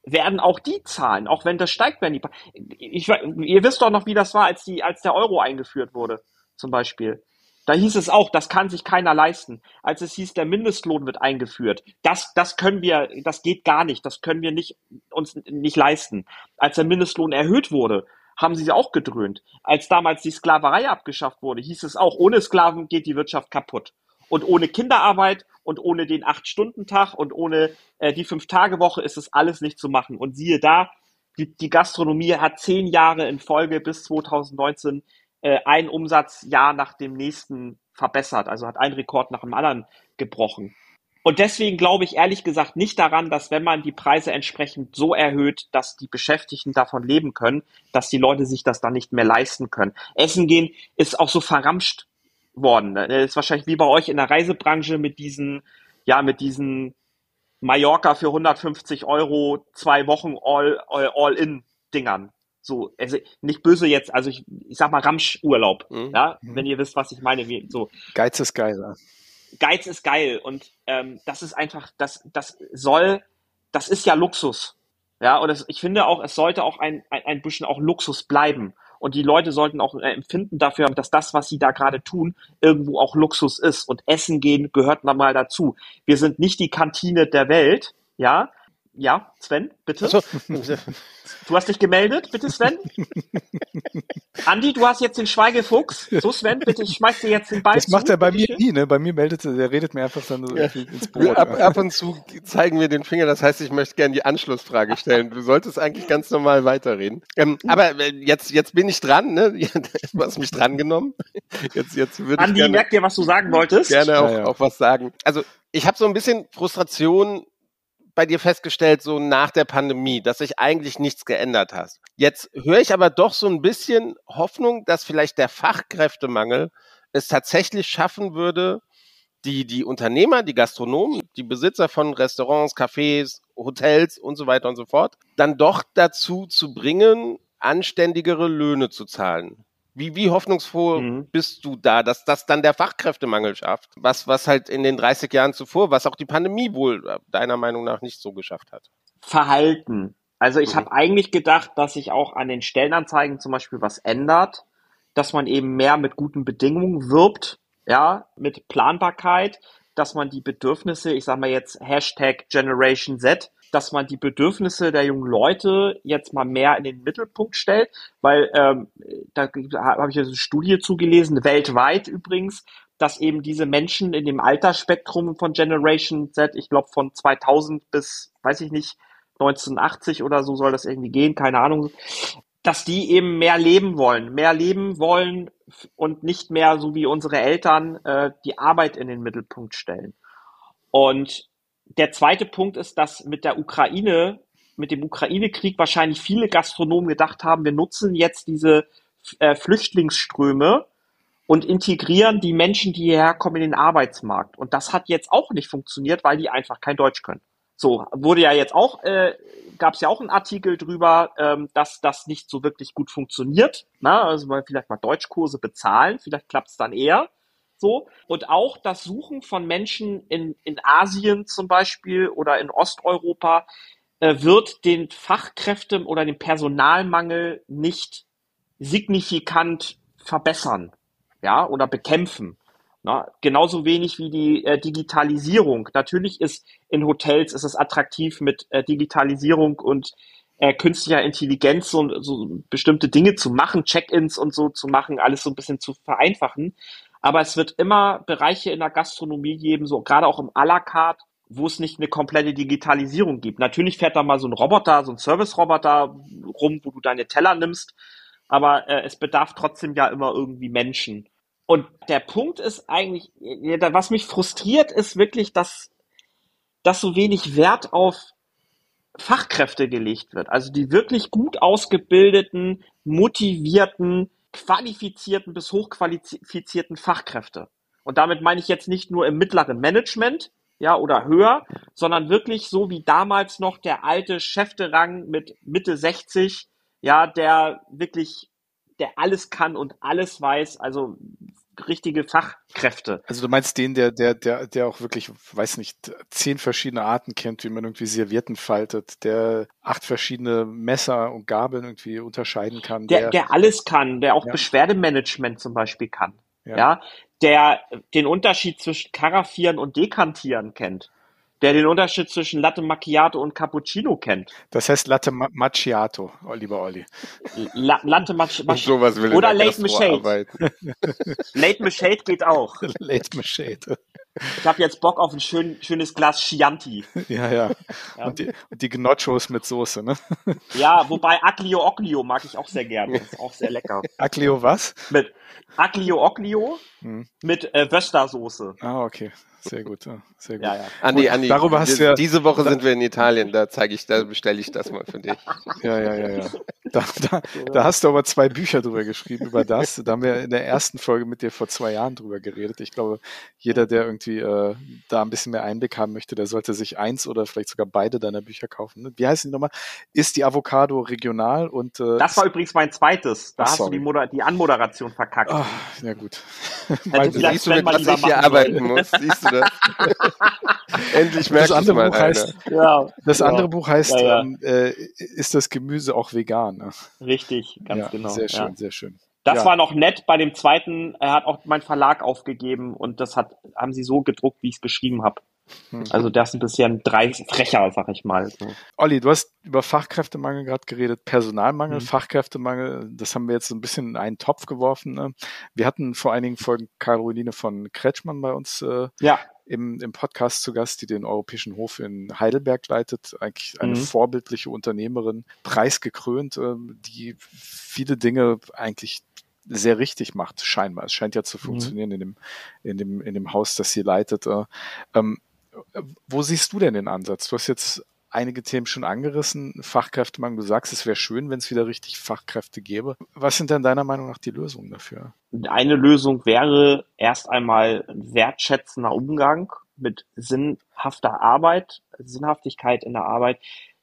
werden auch die zahlen, auch wenn das steigt, werden die. Ich, ihr wisst doch noch, wie das war, als die, als der Euro eingeführt wurde, zum Beispiel. Da hieß es auch, das kann sich keiner leisten. Als es hieß, der Mindestlohn wird eingeführt, das, das können wir, das geht gar nicht, das können wir nicht, uns nicht leisten. Als der Mindestlohn erhöht wurde, haben sie auch gedröhnt. Als damals die Sklaverei abgeschafft wurde, hieß es auch, ohne Sklaven geht die Wirtschaft kaputt. Und ohne Kinderarbeit und ohne den Acht-Stunden-Tag und ohne äh, die Fünf-Tage-Woche ist es alles nicht zu machen. Und siehe da, die, die Gastronomie hat zehn Jahre in Folge bis 2019 äh, ein Umsatzjahr nach dem nächsten verbessert, also hat ein Rekord nach dem anderen gebrochen. Und deswegen glaube ich ehrlich gesagt nicht daran, dass wenn man die Preise entsprechend so erhöht, dass die Beschäftigten davon leben können, dass die Leute sich das dann nicht mehr leisten können. Essen gehen ist auch so verramscht worden. Das ist wahrscheinlich wie bei euch in der Reisebranche mit diesen, ja, mit diesen Mallorca für 150 Euro, zwei Wochen all, all in Dingern. So, also nicht böse jetzt, also ich, ich sag mal Ramschurlaub, mhm. ja, wenn ihr wisst, was ich meine. Wie, so. Geiz ist geil. Ja. Geiz ist geil und ähm, das ist einfach, das, das soll, das ist ja Luxus. Ja, und das, ich finde auch, es sollte auch ein, ein, ein bisschen auch Luxus bleiben. Und die Leute sollten auch äh, empfinden dafür dass das, was sie da gerade tun, irgendwo auch Luxus ist. Und Essen gehen gehört mal dazu. Wir sind nicht die Kantine der Welt, ja. Ja, Sven, bitte. So. Du hast dich gemeldet, bitte Sven. Andi, du hast jetzt den Schweigefuchs. So Sven, bitte, ich schmeiß dir jetzt den Ball Das macht er bei mir nie, ne? Bei mir meldet er, der redet mir einfach dann so ja. ins Brot. Ab, ab, und zu zeigen wir den Finger, das heißt, ich möchte gerne die Anschlussfrage stellen. Du solltest eigentlich ganz normal weiterreden. Ähm, aber äh, jetzt, jetzt bin ich dran, ne? Du hast mich dran genommen. Jetzt, jetzt würde Andi, ich gerne, merk dir, was du sagen wolltest. Gerne auch, ja, ja. auch was sagen. Also, ich habe so ein bisschen Frustration bei dir festgestellt, so nach der Pandemie, dass sich eigentlich nichts geändert hat. Jetzt höre ich aber doch so ein bisschen Hoffnung, dass vielleicht der Fachkräftemangel es tatsächlich schaffen würde, die, die Unternehmer, die Gastronomen, die Besitzer von Restaurants, Cafés, Hotels und so weiter und so fort, dann doch dazu zu bringen, anständigere Löhne zu zahlen. Wie, wie hoffnungsvoll mhm. bist du da, dass das dann der Fachkräftemangel schafft? Was, was halt in den 30 Jahren zuvor, was auch die Pandemie wohl äh, deiner Meinung nach nicht so geschafft hat? Verhalten. Also ich mhm. habe eigentlich gedacht, dass sich auch an den Stellenanzeigen zum Beispiel was ändert, dass man eben mehr mit guten Bedingungen wirbt, ja, mit Planbarkeit, dass man die Bedürfnisse, ich sage mal jetzt Hashtag Generation Z, dass man die Bedürfnisse der jungen Leute jetzt mal mehr in den Mittelpunkt stellt, weil ähm, da habe ich eine Studie zugelesen, weltweit übrigens, dass eben diese Menschen in dem Altersspektrum von Generation Z, ich glaube von 2000 bis, weiß ich nicht, 1980 oder so soll das irgendwie gehen, keine Ahnung, dass die eben mehr leben wollen, mehr leben wollen und nicht mehr so wie unsere Eltern äh, die Arbeit in den Mittelpunkt stellen. Und der zweite Punkt ist, dass mit der Ukraine, mit dem Ukraine-Krieg wahrscheinlich viele Gastronomen gedacht haben, wir nutzen jetzt diese äh, Flüchtlingsströme und integrieren die Menschen, die hierher kommen, in den Arbeitsmarkt. Und das hat jetzt auch nicht funktioniert, weil die einfach kein Deutsch können. So, wurde ja jetzt auch, äh, gab es ja auch einen Artikel drüber, ähm, dass das nicht so wirklich gut funktioniert. Na, also mal vielleicht mal Deutschkurse bezahlen, vielleicht klappt es dann eher. So. Und auch das Suchen von Menschen in, in Asien zum Beispiel oder in Osteuropa äh, wird den Fachkräften oder den Personalmangel nicht signifikant verbessern, ja, oder bekämpfen. Na, genauso wenig wie die äh, Digitalisierung. Natürlich ist in Hotels ist es attraktiv mit äh, Digitalisierung und äh, künstlicher Intelligenz und so bestimmte Dinge zu machen, Check-ins und so zu machen, alles so ein bisschen zu vereinfachen. Aber es wird immer Bereiche in der Gastronomie geben, so gerade auch im à la carte, wo es nicht eine komplette Digitalisierung gibt. Natürlich fährt da mal so ein Roboter, so ein Service-Roboter rum, wo du deine Teller nimmst, aber äh, es bedarf trotzdem ja immer irgendwie Menschen. Und der Punkt ist eigentlich, was mich frustriert, ist wirklich, dass, dass so wenig Wert auf Fachkräfte gelegt wird. Also die wirklich gut ausgebildeten, motivierten, qualifizierten bis hochqualifizierten Fachkräfte. Und damit meine ich jetzt nicht nur im mittleren Management, ja, oder höher, sondern wirklich so wie damals noch der alte Chefterang mit Mitte 60, ja, der wirklich, der alles kann und alles weiß, also richtige Fachkräfte. Also du meinst den, der, der, der, der auch wirklich, weiß nicht, zehn verschiedene Arten kennt, wie man irgendwie Servietten faltet, der acht verschiedene Messer und Gabeln irgendwie unterscheiden kann. Der, der, der alles kann, der auch ja. Beschwerdemanagement zum Beispiel kann. Ja. ja. der den Unterschied zwischen Karaffieren und Dekantieren kennt der den Unterschied zwischen Latte Macchiato und Cappuccino kennt. Das heißt Latte Macchiato, oh, lieber Olli. La Latte Macchiato. Oder Late Machade. Late Machade geht auch. Late Machade. Ich habe jetzt Bock auf ein schön, schönes Glas Chianti. Ja, ja. ja. Und, die, und die Gnocchos mit Soße, ne? Ja, wobei Aglio Oglio mag ich auch sehr gerne. ist auch sehr lecker. Aglio was? Mit Aglio Oglio hm. mit äh, Wöstersoße. Ah, okay. Sehr gut, sehr gut. Ja, ja. Andi, Andi, Darüber hast du ja, diese Woche sind wir in Italien, da zeige ich, da bestelle ich das mal für dich. Ja, ja, ja, ja. Da, da, da hast du aber zwei Bücher drüber geschrieben, über das. Da haben wir in der ersten Folge mit dir vor zwei Jahren drüber geredet. Ich glaube, jeder, der irgendwie äh, da ein bisschen mehr Einblick haben möchte, der sollte sich eins oder vielleicht sogar beide deiner Bücher kaufen. Wie heißt die nochmal? Ist die Avocado regional? Und, äh, das war übrigens mein zweites. Da oh, hast du die, Moder die Anmoderation verkackt. Oh, ja gut. Also, siehst du, mit was ich hier arbeiten muss? Siehst du das? Endlich das andere Buch heißt, ja, das ja. andere Buch heißt, ja, ähm, äh, ist das Gemüse auch vegan? Ne? Richtig, ganz genau. Sehr schön, sehr schön. Das war noch nett. Bei dem zweiten er hat auch mein Verlag aufgegeben und das hat, haben sie so gedruckt, wie ich es geschrieben habe. Hm. Also das ist ein bisschen drei frecher, sag ich mal. So. Olli, du hast über Fachkräftemangel gerade geredet, Personalmangel, mhm. Fachkräftemangel, das haben wir jetzt so ein bisschen in einen Topf geworfen. Ne? Wir hatten vor einigen Folgen Caroline von Kretschmann bei uns äh, ja im, im Podcast zu Gast, die den Europäischen Hof in Heidelberg leitet. Eigentlich eine mhm. vorbildliche Unternehmerin, preisgekrönt, äh, die viele Dinge eigentlich sehr richtig macht, scheinbar. Es scheint ja zu mhm. funktionieren mhm. in dem, in dem, in dem Haus, das sie leitet. Äh, ähm, Wo siehst du denn den Ansatz? Du hast jetzt einige Themen schon angerissen. Fachkräftemangel, du sagst, es wäre schön, wenn es wieder richtig Fachkräfte gäbe. Was sind denn deiner Meinung nach die Lösungen dafür? Eine Lösung wäre erst einmal ein wertschätzender Umgang mit sinnhafter Arbeit, Sinnhaftigkeit in der Arbeit.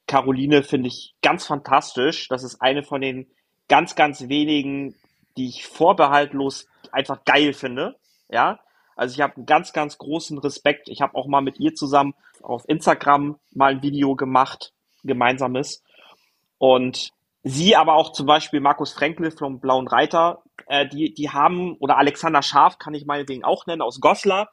Caroline finde ich ganz fantastisch. Das ist eine von den ganz, ganz wenigen, die ich vorbehaltlos einfach geil finde. Ja, also ich habe einen ganz, ganz großen Respekt. Ich habe auch mal mit ihr zusammen auf Instagram mal ein Video gemacht, gemeinsames. Und sie, aber auch zum Beispiel Markus Frenkel vom Blauen Reiter, äh, die, die haben, oder Alexander Scharf kann ich meinetwegen auch nennen, aus Goslar,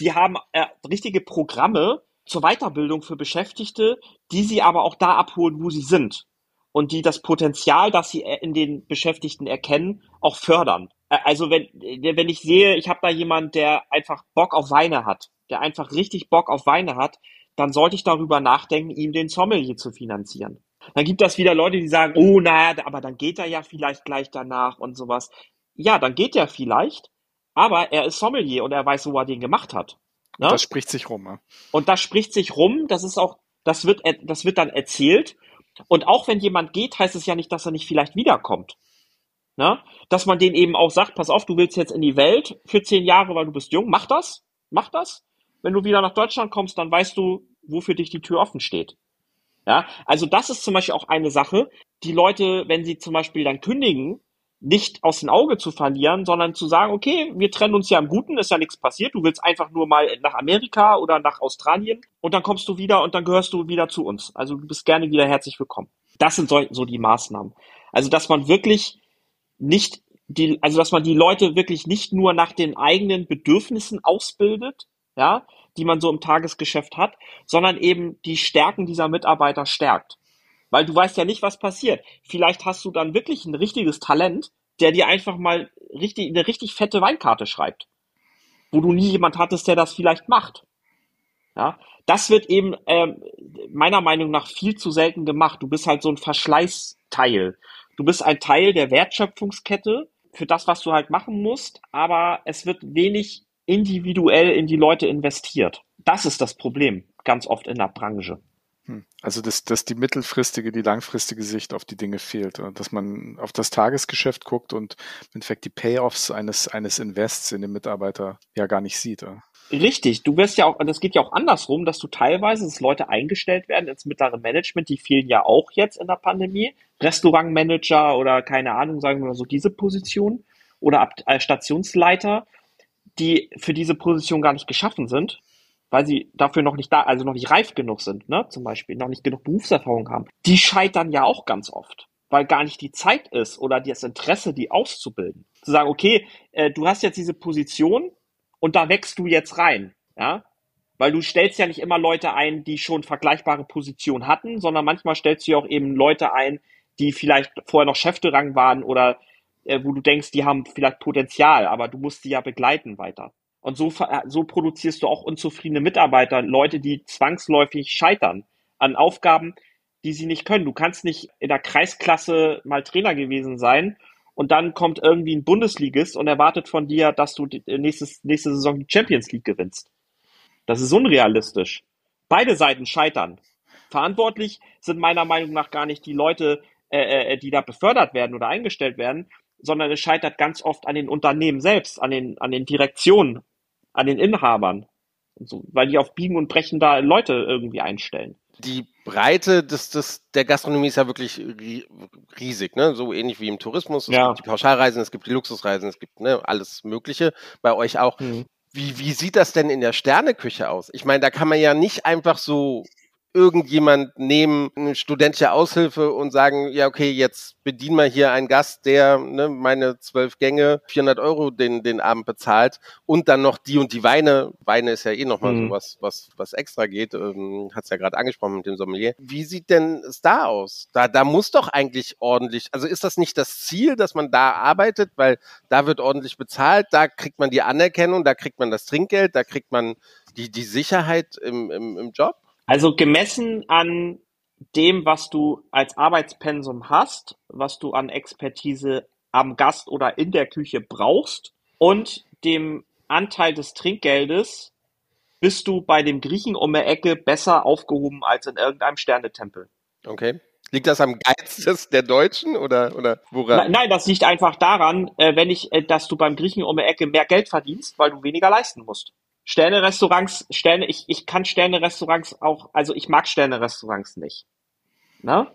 die haben äh, richtige Programme zur Weiterbildung für Beschäftigte, die sie aber auch da abholen, wo sie sind. Und die das Potenzial, das sie in den Beschäftigten erkennen, auch fördern. Also wenn, wenn ich sehe, ich habe da jemand, der einfach Bock auf Weine hat, der einfach richtig Bock auf Weine hat, dann sollte ich darüber nachdenken, ihm den Sommelier zu finanzieren. Dann gibt es wieder Leute, die sagen, oh naja, aber dann geht er ja vielleicht gleich danach und sowas. Ja, dann geht er vielleicht, aber er ist Sommelier und er weiß, wo er den gemacht hat. Ne? Das spricht sich rum. Ja. Und das spricht sich rum, das ist auch, das wird, das wird dann erzählt. Und auch wenn jemand geht, heißt es ja nicht, dass er nicht vielleicht wiederkommt. Ne? Dass man denen eben auch sagt, pass auf, du willst jetzt in die Welt für zehn Jahre, weil du bist jung, mach das, mach das. Wenn du wieder nach Deutschland kommst, dann weißt du, wo für dich die Tür offen steht. Ja, also das ist zum Beispiel auch eine Sache, die Leute, wenn sie zum Beispiel dann kündigen, nicht aus dem Auge zu verlieren, sondern zu sagen, okay, wir trennen uns ja im Guten, ist ja nichts passiert, du willst einfach nur mal nach Amerika oder nach Australien und dann kommst du wieder und dann gehörst du wieder zu uns. Also du bist gerne wieder herzlich willkommen. Das sind so, so die Maßnahmen. Also dass man wirklich nicht die, also dass man die Leute wirklich nicht nur nach den eigenen Bedürfnissen ausbildet, ja, die man so im Tagesgeschäft hat, sondern eben die Stärken dieser Mitarbeiter stärkt. Weil du weißt ja nicht, was passiert. Vielleicht hast du dann wirklich ein richtiges Talent, der dir einfach mal richtig, eine richtig fette Weinkarte schreibt. Wo du nie jemand hattest, der das vielleicht macht. Ja, das wird eben ähm, meiner Meinung nach viel zu selten gemacht. Du bist halt so ein Verschleißteil. Du bist ein Teil der Wertschöpfungskette für das, was du halt machen musst, aber es wird wenig individuell in die Leute investiert. Das ist das Problem ganz oft in der Branche. Hm. Also dass, dass die mittelfristige, die langfristige Sicht auf die Dinge fehlt, dass man auf das Tagesgeschäft guckt und im Endeffekt die Payoffs eines, eines Invests in den Mitarbeiter ja gar nicht sieht. Richtig, du wirst ja auch, das geht ja auch andersrum, dass du teilweise, dass Leute eingestellt werden ins mittlere Management, die fehlen ja auch jetzt in der Pandemie. Restaurantmanager oder keine Ahnung, sagen wir mal so diese Position oder Ab äh, Stationsleiter, die für diese Position gar nicht geschaffen sind, weil sie dafür noch nicht da, also noch nicht reif genug sind, ne, zum Beispiel, noch nicht genug Berufserfahrung haben. Die scheitern ja auch ganz oft, weil gar nicht die Zeit ist oder das Interesse, die auszubilden. Zu sagen, okay, äh, du hast jetzt diese Position, und da wächst du jetzt rein, ja. Weil du stellst ja nicht immer Leute ein, die schon vergleichbare Positionen hatten, sondern manchmal stellst du ja auch eben Leute ein, die vielleicht vorher noch Chefterang waren oder äh, wo du denkst, die haben vielleicht Potenzial, aber du musst sie ja begleiten weiter. Und so, so produzierst du auch unzufriedene Mitarbeiter, Leute, die zwangsläufig scheitern an Aufgaben, die sie nicht können. Du kannst nicht in der Kreisklasse mal Trainer gewesen sein und dann kommt irgendwie ein Bundesligist und erwartet von dir, dass du nächstes, nächste Saison die Champions League gewinnst. Das ist unrealistisch. Beide Seiten scheitern. Verantwortlich sind meiner Meinung nach gar nicht die Leute, äh, äh, die da befördert werden oder eingestellt werden, sondern es scheitert ganz oft an den Unternehmen selbst, an den, an den Direktionen, an den Inhabern. So, weil die auf Biegen und Brechen da Leute irgendwie einstellen die Breite des, des, der Gastronomie ist ja wirklich riesig, ne? So ähnlich wie im Tourismus. Es ja. gibt die Pauschalreisen, es gibt die Luxusreisen, es gibt ne, alles Mögliche. Bei euch auch. Mhm. Wie, wie sieht das denn in der Sterneküche aus? Ich meine, da kann man ja nicht einfach so irgendjemand nehmen, eine studentische Aushilfe und sagen, ja, okay, jetzt bedien mal hier einen Gast, der ne, meine zwölf Gänge, 400 Euro den, den Abend bezahlt und dann noch die und die Weine. Weine ist ja eh nochmal mhm. so was, was, was extra geht. Ähm, Hat es ja gerade angesprochen mit dem Sommelier. Wie sieht denn es da aus? Da, da muss doch eigentlich ordentlich, also ist das nicht das Ziel, dass man da arbeitet, weil da wird ordentlich bezahlt, da kriegt man die Anerkennung, da kriegt man das Trinkgeld, da kriegt man die, die Sicherheit im, im, im Job? Also gemessen an dem, was du als Arbeitspensum hast, was du an Expertise am Gast oder in der Küche brauchst und dem Anteil des Trinkgeldes bist du bei dem Griechen um die Ecke besser aufgehoben als in irgendeinem Sternetempel. Okay. Liegt das am Geiz der Deutschen oder, oder woran? Nein, das liegt einfach daran, äh, wenn ich, äh, dass du beim Griechen um die Ecke mehr Geld verdienst, weil du weniger leisten musst. Sterne-Restaurants, Sterne, ich, ich kann Sterne-Restaurants auch, also ich mag Sterne-Restaurants nicht. Ne?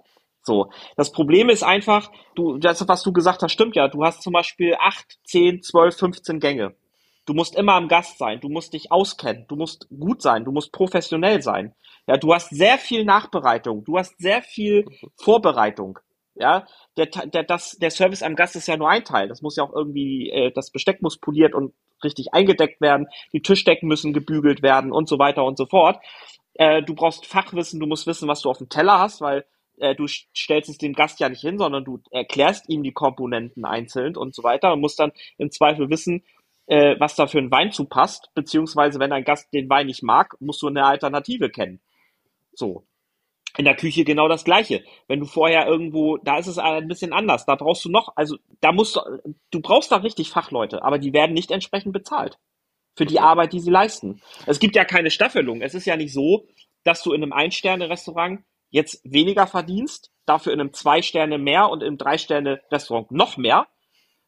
So. Das Problem ist einfach, du, das, was du gesagt hast, stimmt ja. Du hast zum Beispiel acht, zehn, zwölf, 15 Gänge. Du musst immer am Gast sein. Du musst dich auskennen. Du musst gut sein. Du musst professionell sein. Ja, du hast sehr viel Nachbereitung. Du hast sehr viel Vorbereitung. Ja, der, der, das, der Service am Gast ist ja nur ein Teil. Das muss ja auch irgendwie, äh, das Besteck muss poliert und richtig eingedeckt werden. Die Tischdecken müssen gebügelt werden und so weiter und so fort. Äh, du brauchst Fachwissen. Du musst wissen, was du auf dem Teller hast, weil äh, du stellst es dem Gast ja nicht hin, sondern du erklärst ihm die Komponenten einzeln und so weiter und musst dann im Zweifel wissen, äh, was da für ein Wein zu passt, beziehungsweise wenn ein Gast den Wein nicht mag, musst du eine Alternative kennen. So. In der Küche genau das Gleiche. Wenn du vorher irgendwo, da ist es ein bisschen anders. Da brauchst du noch, also da musst du, du brauchst da richtig Fachleute, aber die werden nicht entsprechend bezahlt für die Arbeit, die sie leisten. Es gibt ja keine Staffelung. Es ist ja nicht so, dass du in einem Ein-Sterne-Restaurant jetzt weniger verdienst, dafür in einem Zwei-Sterne mehr und im Drei-Sterne-Restaurant noch mehr,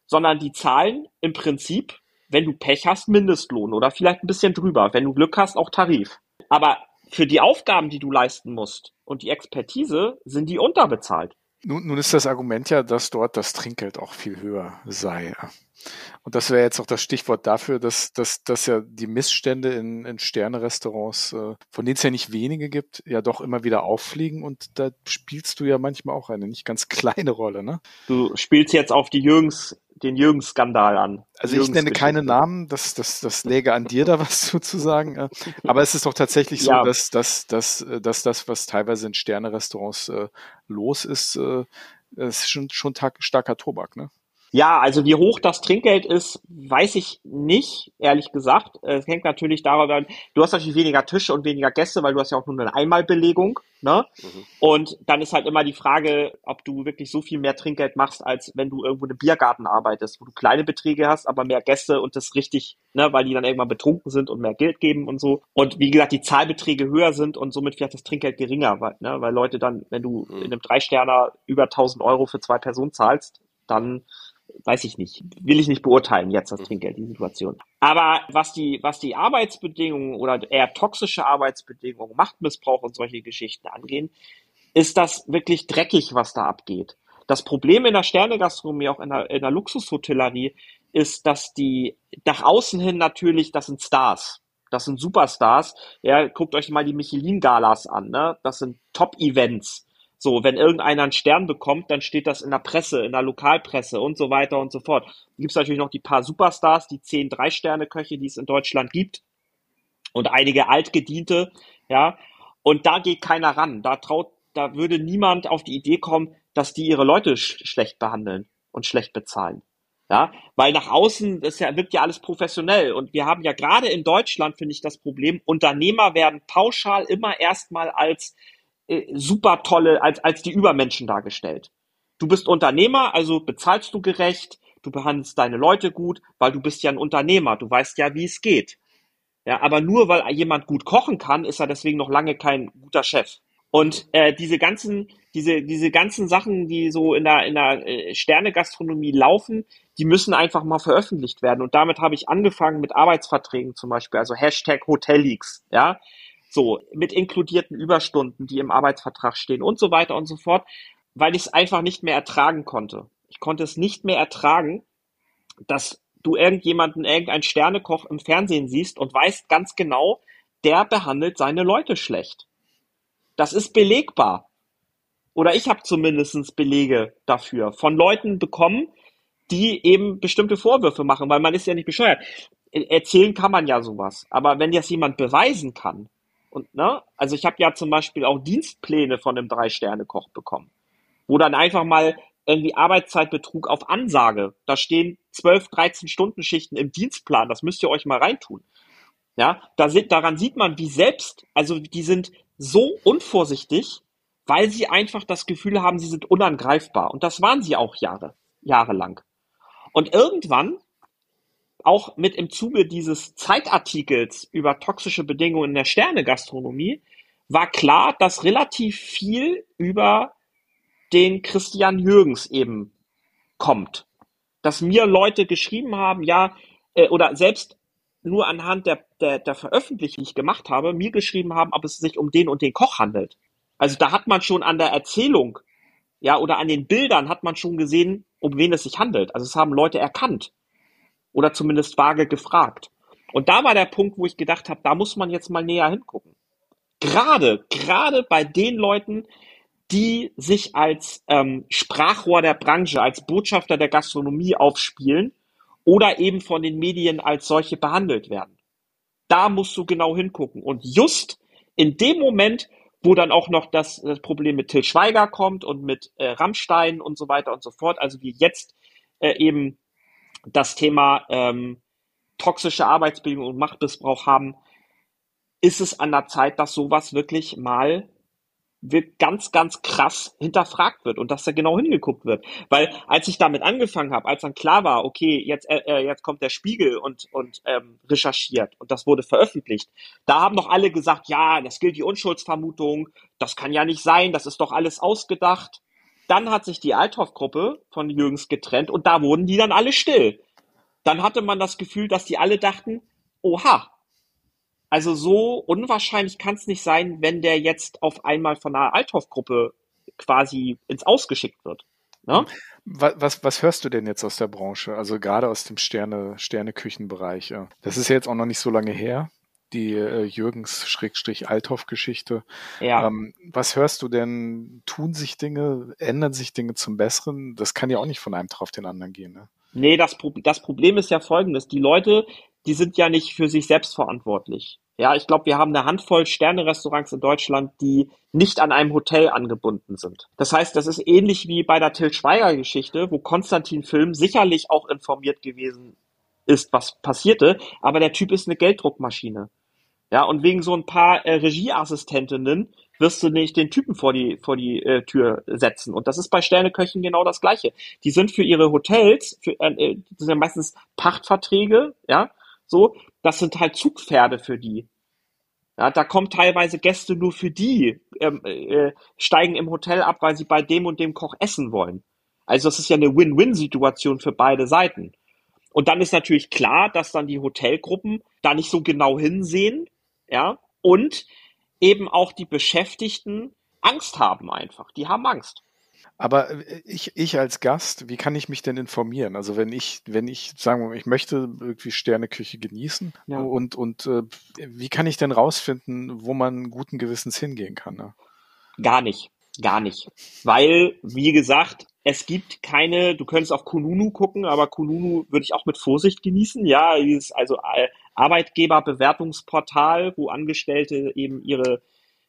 sondern die zahlen im Prinzip, wenn du Pech hast, Mindestlohn oder vielleicht ein bisschen drüber, wenn du Glück hast, auch Tarif. Aber für die Aufgaben, die du leisten musst und die Expertise, sind die unterbezahlt. Nun, nun ist das Argument ja, dass dort das Trinkgeld auch viel höher sei. Und das wäre jetzt auch das Stichwort dafür, dass, dass, dass ja die Missstände in, in Sterne-Restaurants, äh, von denen es ja nicht wenige gibt, ja doch immer wieder auffliegen und da spielst du ja manchmal auch eine nicht ganz kleine Rolle. Ne? Du spielst jetzt auf die Jürgens den Jürgens-Skandal an. Also ich nenne keine Namen, das, das, das läge an dir da was zuzusagen. Äh. Aber es ist doch tatsächlich so, ja. dass, dass, dass, äh, dass das, was teilweise in Sterne-Restaurants äh, los ist, äh, ist schon, schon starker Tobak, ne? Ja, also wie hoch das Trinkgeld ist, weiß ich nicht, ehrlich gesagt. Es hängt natürlich darüber an, du hast natürlich weniger Tische und weniger Gäste, weil du hast ja auch nur eine Einmalbelegung. Ne? Mhm. Und dann ist halt immer die Frage, ob du wirklich so viel mehr Trinkgeld machst, als wenn du irgendwo im Biergarten arbeitest, wo du kleine Beträge hast, aber mehr Gäste und das richtig, ne, weil die dann irgendwann betrunken sind und mehr Geld geben und so. Und wie gesagt, die Zahlbeträge höher sind und somit vielleicht das Trinkgeld geringer, weil, ne, weil Leute dann, wenn du mhm. in einem Dreisterner über 1000 Euro für zwei Personen zahlst, dann weiß ich nicht, will ich nicht beurteilen jetzt das Trinkgeld, die Situation. Aber was die, was die Arbeitsbedingungen oder eher toxische Arbeitsbedingungen, Machtmissbrauch und solche Geschichten angehen, ist das wirklich dreckig, was da abgeht. Das Problem in der Sternegastronomie, auch in der, in der Luxushotellerie, ist, dass die nach außen hin natürlich, das sind Stars. Das sind Superstars. Ja, guckt euch mal die Michelin-Galas an, ne? Das sind Top-Events so, wenn irgendeiner einen Stern bekommt, dann steht das in der Presse, in der Lokalpresse und so weiter und so fort. Gibt es natürlich noch die paar Superstars, die zehn Drei-Sterne-Köche, die es in Deutschland gibt. Und einige altgediente, ja. Und da geht keiner ran. Da traut, da würde niemand auf die Idee kommen, dass die ihre Leute sch schlecht behandeln und schlecht bezahlen. Ja, weil nach außen ist ja, wirkt ja alles professionell. Und wir haben ja gerade in Deutschland, finde ich, das Problem, Unternehmer werden pauschal immer erstmal als äh, super tolle, als, als die Übermenschen dargestellt. Du bist Unternehmer, also bezahlst du gerecht, du behandelst deine Leute gut, weil du bist ja ein Unternehmer, du weißt ja, wie es geht. Ja, aber nur weil jemand gut kochen kann, ist er deswegen noch lange kein guter Chef. Und äh, diese ganzen, diese, diese ganzen Sachen, die so in der, in der äh, Sterne-Gastronomie laufen, die müssen einfach mal veröffentlicht werden. Und damit habe ich angefangen mit Arbeitsverträgen zum Beispiel, also Hashtag Hotelleaks, ja. So, mit inkludierten Überstunden, die im Arbeitsvertrag stehen und so weiter und so fort, weil ich es einfach nicht mehr ertragen konnte. Ich konnte es nicht mehr ertragen, dass du irgendjemanden, irgendein Sternekoch im Fernsehen siehst und weißt ganz genau, der behandelt seine Leute schlecht. Das ist belegbar. Oder ich habe zumindest Belege dafür von Leuten bekommen, die eben bestimmte Vorwürfe machen, weil man ist ja nicht bescheuert. Erzählen kann man ja sowas. Aber wenn das jemand beweisen kann, und, ne? Also ich habe ja zum Beispiel auch Dienstpläne von einem Drei-Sterne-Koch bekommen, wo dann einfach mal irgendwie Arbeitszeitbetrug auf Ansage. Da stehen 12, 13 Stunden Schichten im Dienstplan. Das müsst ihr euch mal reintun. Ja, da sind, daran sieht man, wie selbst, also die sind so unvorsichtig, weil sie einfach das Gefühl haben, sie sind unangreifbar. Und das waren sie auch Jahre, jahrelang. Und irgendwann auch mit im Zuge dieses Zeitartikels über toxische Bedingungen in der Sternegastronomie war klar, dass relativ viel über den Christian Jürgens eben kommt. Dass mir Leute geschrieben haben, ja, äh, oder selbst nur anhand der, der, der Veröffentlichung, die ich gemacht habe, mir geschrieben haben, ob es sich um den und den Koch handelt. Also da hat man schon an der Erzählung, ja, oder an den Bildern hat man schon gesehen, um wen es sich handelt. Also es haben Leute erkannt oder zumindest vage gefragt. Und da war der Punkt, wo ich gedacht habe, da muss man jetzt mal näher hingucken. Gerade, gerade bei den Leuten, die sich als ähm, Sprachrohr der Branche, als Botschafter der Gastronomie aufspielen oder eben von den Medien als solche behandelt werden. Da musst du genau hingucken. Und just in dem Moment, wo dann auch noch das, das Problem mit Till Schweiger kommt und mit äh, Rammstein und so weiter und so fort, also wie jetzt äh, eben das Thema ähm, toxische Arbeitsbedingungen und Machtmissbrauch haben, ist es an der Zeit, dass sowas wirklich mal wird ganz, ganz krass hinterfragt wird und dass da genau hingeguckt wird. Weil als ich damit angefangen habe, als dann klar war, okay, jetzt, äh, äh, jetzt kommt der Spiegel und, und ähm, recherchiert und das wurde veröffentlicht, da haben doch alle gesagt, ja, das gilt die Unschuldsvermutung, das kann ja nicht sein, das ist doch alles ausgedacht. Dann hat sich die Althoff-Gruppe von Jürgens getrennt und da wurden die dann alle still. Dann hatte man das Gefühl, dass die alle dachten, oha, also so unwahrscheinlich kann es nicht sein, wenn der jetzt auf einmal von einer Althoff-Gruppe quasi ins Ausgeschickt wird. Ne? Was, was, was hörst du denn jetzt aus der Branche? Also gerade aus dem Sterne, Sterneküchenbereich. Das ist ja jetzt auch noch nicht so lange her, die äh, Jürgens-Althoff-Geschichte. Ja. Ähm, was hörst du denn? Tun sich Dinge, ändern sich Dinge zum Besseren? Das kann ja auch nicht von einem Tag auf den anderen gehen. Ne? Nee, das, das Problem ist ja folgendes. Die Leute, die sind ja nicht für sich selbst verantwortlich. Ja, ich glaube, wir haben eine Handvoll Sterne-Restaurants in Deutschland, die nicht an einem Hotel angebunden sind. Das heißt, das ist ähnlich wie bei der Till Schweiger-Geschichte, wo Konstantin Film sicherlich auch informiert gewesen ist, was passierte, aber der Typ ist eine Gelddruckmaschine. Ja, und wegen so ein paar äh, Regieassistentinnen wirst du nicht den Typen vor die, vor die äh, Tür setzen. Und das ist bei Sterneköchen genau das Gleiche. Die sind für ihre Hotels, für, äh, äh das sind ja meistens Pachtverträge, ja, so, das sind halt Zugpferde für die. Ja, da kommen teilweise Gäste nur für die, ähm, äh, steigen im Hotel ab, weil sie bei dem und dem Koch essen wollen. Also das ist ja eine Win-Win-Situation für beide Seiten. Und dann ist natürlich klar, dass dann die Hotelgruppen da nicht so genau hinsehen, ja, und eben auch die Beschäftigten Angst haben einfach. Die haben Angst. Aber äh, ich, ich als Gast, wie kann ich mich denn informieren? Also wenn ich, wenn ich, sagen wir mal, ich möchte irgendwie Sterneküche genießen ja. und, und äh, wie kann ich denn rausfinden, wo man guten Gewissens hingehen kann? Ne? Gar nicht. Gar nicht. Weil, wie gesagt, es gibt keine, du könntest auf Kununu gucken, aber Kununu würde ich auch mit Vorsicht genießen. Ja, dieses also äh, Arbeitgeberbewertungsportal, wo Angestellte eben ihre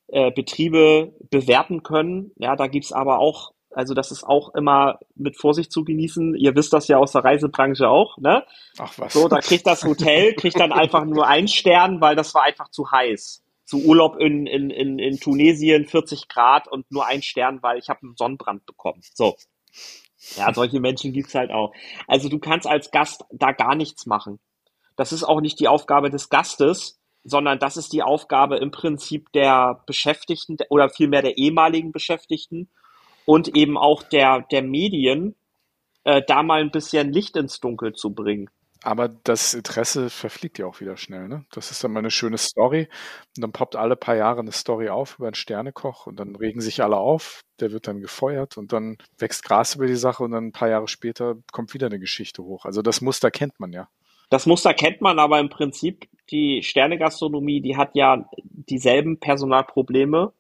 äh, Betriebe bewerten können. Ja, da gibt's aber auch also das ist auch immer mit Vorsicht zu genießen. Ihr wisst das ja aus der Reisebranche auch, ne? Ach was. So, da kriegt das Hotel, kriegt dann einfach nur einen Stern, weil das war einfach zu heiß. Zu Urlaub in, in, in, in Tunesien 40 Grad und nur ein Stern, weil ich habe einen Sonnenbrand bekommen. So. Ja, solche Menschen gibt's halt auch. Also du kannst als Gast da gar nichts machen. Das ist auch nicht die Aufgabe des Gastes, sondern das ist die Aufgabe im Prinzip der Beschäftigten oder vielmehr der ehemaligen Beschäftigten und eben auch der, der Medien, äh, da mal ein bisschen Licht ins Dunkel zu bringen. Aber das Interesse verfliegt ja auch wieder schnell, ne? Das ist dann mal eine schöne Story. Und dann poppt alle paar Jahre eine Story auf über einen Sternekoch und dann regen sich alle auf, der wird dann gefeuert und dann wächst Gras über die Sache und dann ein paar Jahre später kommt wieder eine Geschichte hoch. Also das Muster kennt man ja. Das Muster kennt man, aber im Prinzip die Sternegastronomie, die hat ja dieselben Personalprobleme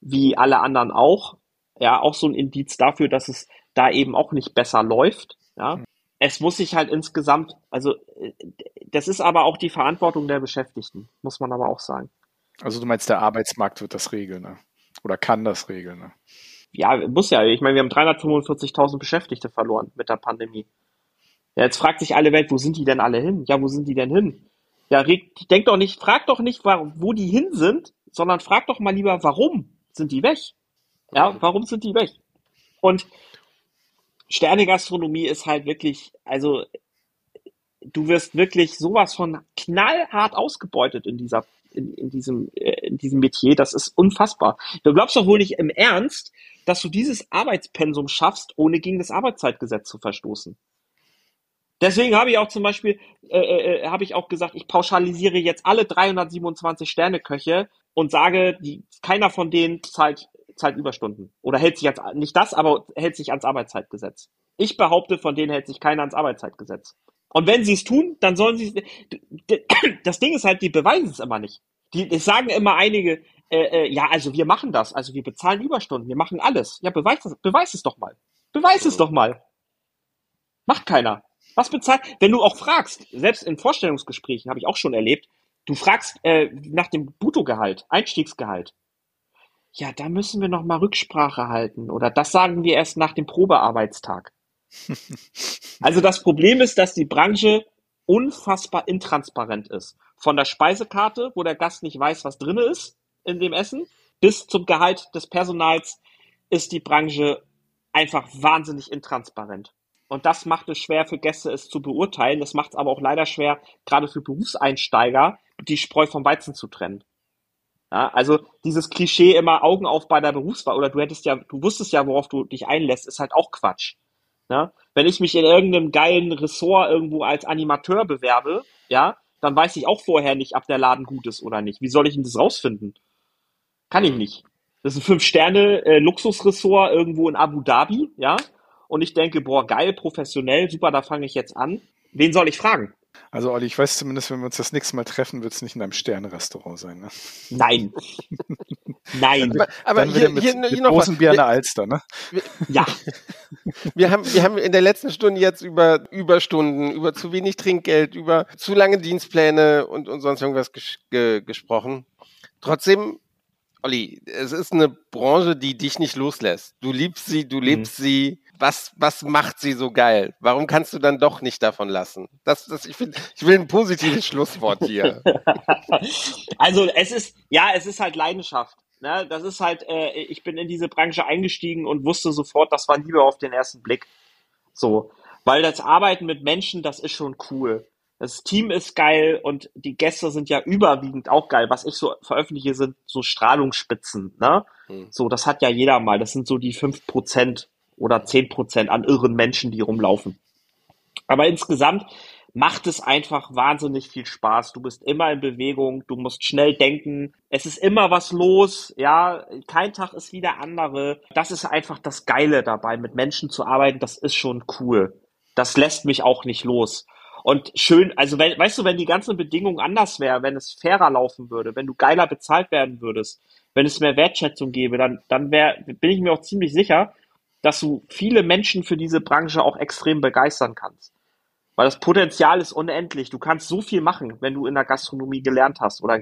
wie alle anderen auch ja, auch so ein Indiz dafür, dass es da eben auch nicht besser läuft, ja. Mhm. Es muss sich halt insgesamt, also das ist aber auch die Verantwortung der Beschäftigten, muss man aber auch sagen. Also du meinst, der Arbeitsmarkt wird das regeln, ne? Oder kann das regeln, ne? Ja, muss ja. Ich meine, wir haben 345.000 Beschäftigte verloren mit der Pandemie. Ja, jetzt fragt sich alle Welt, wo sind die denn alle hin? Ja, wo sind die denn hin? Ja, denk doch nicht, frag doch nicht, wo die hin sind, sondern frag doch mal lieber, warum sind die weg? Ja, warum sind die weg? Und Sternegastronomie ist halt wirklich, also du wirst wirklich sowas von knallhart ausgebeutet in dieser, in, in diesem, äh, in diesem Metier. Das ist unfassbar. Du glaubst doch wohl nicht im Ernst, dass du dieses Arbeitspensum schaffst, ohne gegen das Arbeitszeitgesetz zu verstoßen. Deswegen habe ich auch zum Beispiel, äh, äh, habe ich auch gesagt, ich pauschalisiere jetzt alle 327 Sterneköche und sage, die, keiner von denen zahlt, zahlt Überstunden. Oder hält sich jetzt, nicht das, aber hält sich ans Arbeitszeitgesetz. Ich behaupte, von denen hält sich keiner ans Arbeitszeitgesetz. Und wenn sie es tun, dann sollen sie es. Das Ding ist halt, die beweisen es immer nicht. Die es sagen immer einige, äh, äh, ja, also wir machen das, also wir bezahlen Überstunden, wir machen alles. Ja, beweis, das, beweis es doch mal. Beweis es doch mal. Macht keiner. Was bezahlt? Wenn du auch fragst, selbst in Vorstellungsgesprächen habe ich auch schon erlebt, du fragst äh, nach dem Bruttogehalt, Einstiegsgehalt. Ja, da müssen wir noch mal Rücksprache halten oder das sagen wir erst nach dem Probearbeitstag. also das Problem ist, dass die Branche unfassbar intransparent ist. Von der Speisekarte, wo der Gast nicht weiß, was drin ist in dem Essen, bis zum Gehalt des Personals ist die Branche einfach wahnsinnig intransparent. Und das macht es schwer für Gäste, es zu beurteilen. Das macht es aber auch leider schwer, gerade für Berufseinsteiger, die Spreu vom Weizen zu trennen. Ja, also dieses Klischee immer Augen auf bei der Berufswahl oder du hättest ja, du wusstest ja, worauf du dich einlässt, ist halt auch Quatsch. Ja? Wenn ich mich in irgendeinem geilen Ressort irgendwo als Animateur bewerbe, ja, dann weiß ich auch vorher nicht, ob der Laden gut ist oder nicht. Wie soll ich denn das rausfinden? Kann ich nicht. Das ist ein Fünf-Sterne-Luxusressort irgendwo in Abu Dhabi, ja. Und ich denke, boah, geil, professionell, super, da fange ich jetzt an. Wen soll ich fragen? Also Olli, ich weiß zumindest, wenn wir uns das nächste Mal treffen, wird es nicht in einem Sterne-Restaurant sein. Ne? Nein. Nein. Aber, aber Dann hier, mit, hier, mit hier noch was. großen Bier an der Alster, ne? Ja. Wir haben, wir haben in der letzten Stunde jetzt über Überstunden, über zu wenig Trinkgeld, über zu lange Dienstpläne und, und sonst irgendwas ges ge gesprochen. Trotzdem, Olli, es ist eine Branche, die dich nicht loslässt. Du liebst sie, du lebst sie. Was, was macht sie so geil? Warum kannst du dann doch nicht davon lassen? Das, das, ich, find, ich will ein positives Schlusswort hier. Also es ist, ja, es ist halt Leidenschaft. Ne? Das ist halt, äh, ich bin in diese Branche eingestiegen und wusste sofort, das war Liebe auf den ersten Blick. So. Weil das Arbeiten mit Menschen, das ist schon cool. Das Team ist geil und die Gäste sind ja überwiegend auch geil. Was ich so veröffentliche, sind so Strahlungsspitzen. Ne? Hm. So, das hat ja jeder mal. Das sind so die fünf Prozent oder zehn Prozent an irren Menschen, die rumlaufen. Aber insgesamt macht es einfach wahnsinnig viel Spaß. Du bist immer in Bewegung, du musst schnell denken. Es ist immer was los, ja. Kein Tag ist wie der andere. Das ist einfach das Geile dabei, mit Menschen zu arbeiten. Das ist schon cool. Das lässt mich auch nicht los. Und schön, also wenn, weißt du, wenn die ganzen Bedingungen anders wären, wenn es fairer laufen würde, wenn du geiler bezahlt werden würdest, wenn es mehr Wertschätzung gäbe, dann, dann wär, bin ich mir auch ziemlich sicher, dass du viele Menschen für diese Branche auch extrem begeistern kannst. Weil das Potenzial ist unendlich. Du kannst so viel machen, wenn du in der Gastronomie gelernt hast oder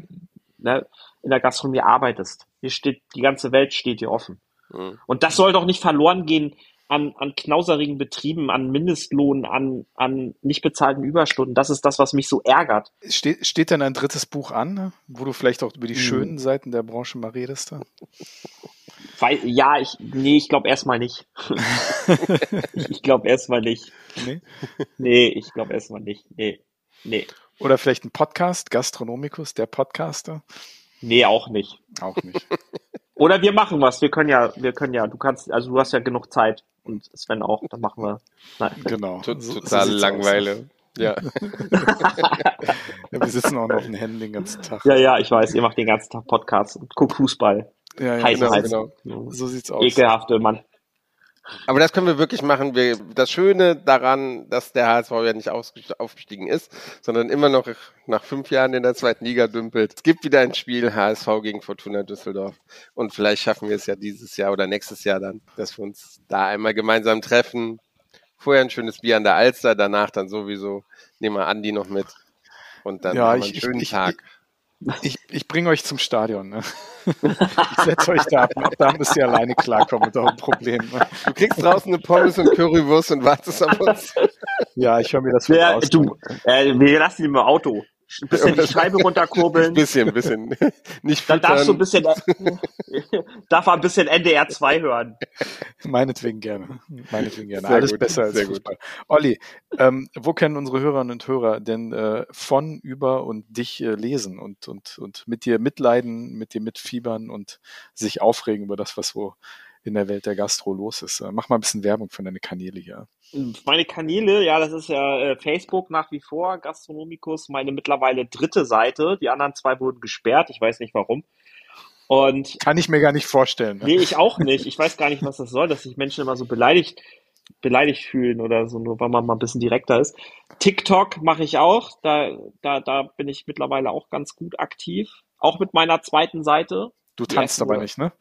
ne, in der Gastronomie arbeitest. Hier steht, die ganze Welt steht dir offen. Mhm. Und das soll doch nicht verloren gehen an, an knauserigen Betrieben, an Mindestlohn, an, an nicht bezahlten Überstunden. Das ist das, was mich so ärgert. Steht, steht denn ein drittes Buch an, wo du vielleicht auch über die Hm. schönen Seiten der Branche mal redest? Weil, ja, ich, nee, ich glaube erstmal nicht. ich glaube erstmal nicht. Nee? Nee, ich glaube erstmal nicht. Nee, nee, Oder vielleicht ein Podcast, Gastronomikus, der Podcaster? nee, auch nicht. Auch nicht. Oder wir machen was. Wir können ja, wir können ja, du kannst, also du hast ja genug Zeit und Sven auch, dann machen wir. Nein. Genau. T So- so Total sieht's Langweile. Ja. Ja, wir sitzen auch noch auf den Händen den ganzen Tag. Ja, ja, ich weiß, ihr macht den ganzen Tag Podcasts und guckt Fußball. Ja, ja Heiß, genau, heiß. genau. So sieht's aus. Ekelhafte Mann. Aber das können wir wirklich machen. Wir, das Schöne daran, dass der HSV ja nicht aufgestiegen ist, sondern immer noch nach fünf Jahren in der zweiten Liga dümpelt. Es gibt wieder ein Spiel HSV gegen Fortuna Düsseldorf. Und vielleicht schaffen wir es ja dieses Jahr oder nächstes Jahr dann, dass wir uns da einmal gemeinsam treffen. Vorher ein schönes Bier an der Alster, danach dann sowieso nehmen wir Andi noch mit. Und dann Ja, haben wir ich- einen schönen ich- Tag. Ich, ich bringe euch zum Stadion. Ne? Ich setze euch da ab. Ab Da müsst ihr alleine klarkommen mit eurem Problem. Ne? Du kriegst draußen eine Pommes und Currywurst und wartest auf uns. Ja, ich höre mir das Ja, aus. du, äh, wir lassen ihn im Auto. Ein bisschen die Scheibe runterkurbeln. Ein bisschen, ein bisschen. Nicht Dann darfst du ein füttern. bisschen, darf er ein bisschen NDR 2 hören. Meinetwegen gerne. Meinetwegen gerne. Sehr Alles gut, besser als sehr gut. Fußball. Olli, ähm, wo können unsere Hörerinnen und Hörer denn äh, von, über und dich äh, lesen und, und, und mit dir mitleiden, mit dir mitfiebern und sich aufregen über das, was so in der Welt der Gastro los ist? Äh, mach mal ein bisschen Werbung für deine Kanäle hier. Meine Kanäle, ja, das ist ja äh, Facebook nach wie vor, Gastronomikus, meine mittlerweile dritte Seite. Die anderen zwei wurden gesperrt, ich weiß nicht warum. Und Kann ich mir gar nicht vorstellen. Ne? nee, ich auch nicht. Ich weiß gar nicht, was das soll, dass sich Menschen immer so beleidigt, beleidigt fühlen oder so, nur weil man mal ein bisschen direkter ist. TikTok mache ich auch. Da, da, da bin ich mittlerweile auch ganz gut aktiv. Auch mit meiner zweiten Seite. Du tanzt aber nicht, ne?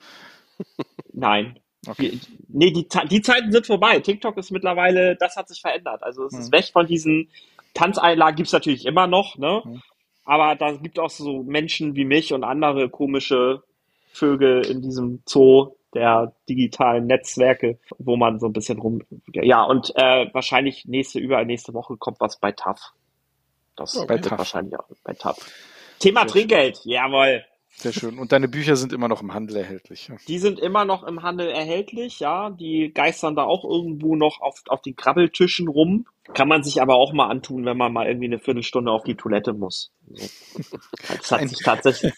Nein. Okay. Die, nee, die, die Zeiten sind vorbei. TikTok ist mittlerweile, das hat sich verändert. Also es ist Mhm. weg von diesen Tanzeinlagen, gibt's natürlich immer noch, ne? Mhm. Aber da gibt auch so Menschen wie mich und andere komische Vögel in diesem Zoo der digitalen Netzwerke, wo man so ein bisschen rum. Ja, und äh, wahrscheinlich nächste, überall nächste Woche kommt was bei TAF. Das Oh, wird TAF. wahrscheinlich auch bei TAF. Thema Trinkgeld, jawohl. Sehr schön. Und deine Bücher sind immer noch im Handel erhältlich. Die sind immer noch im Handel erhältlich, ja. Die geistern da auch irgendwo noch auf, auf den Krabbeltischen rum. Kann man sich aber auch mal antun, wenn man mal irgendwie eine Viertelstunde auf die Toilette muss. Das hat sich tatsächlich,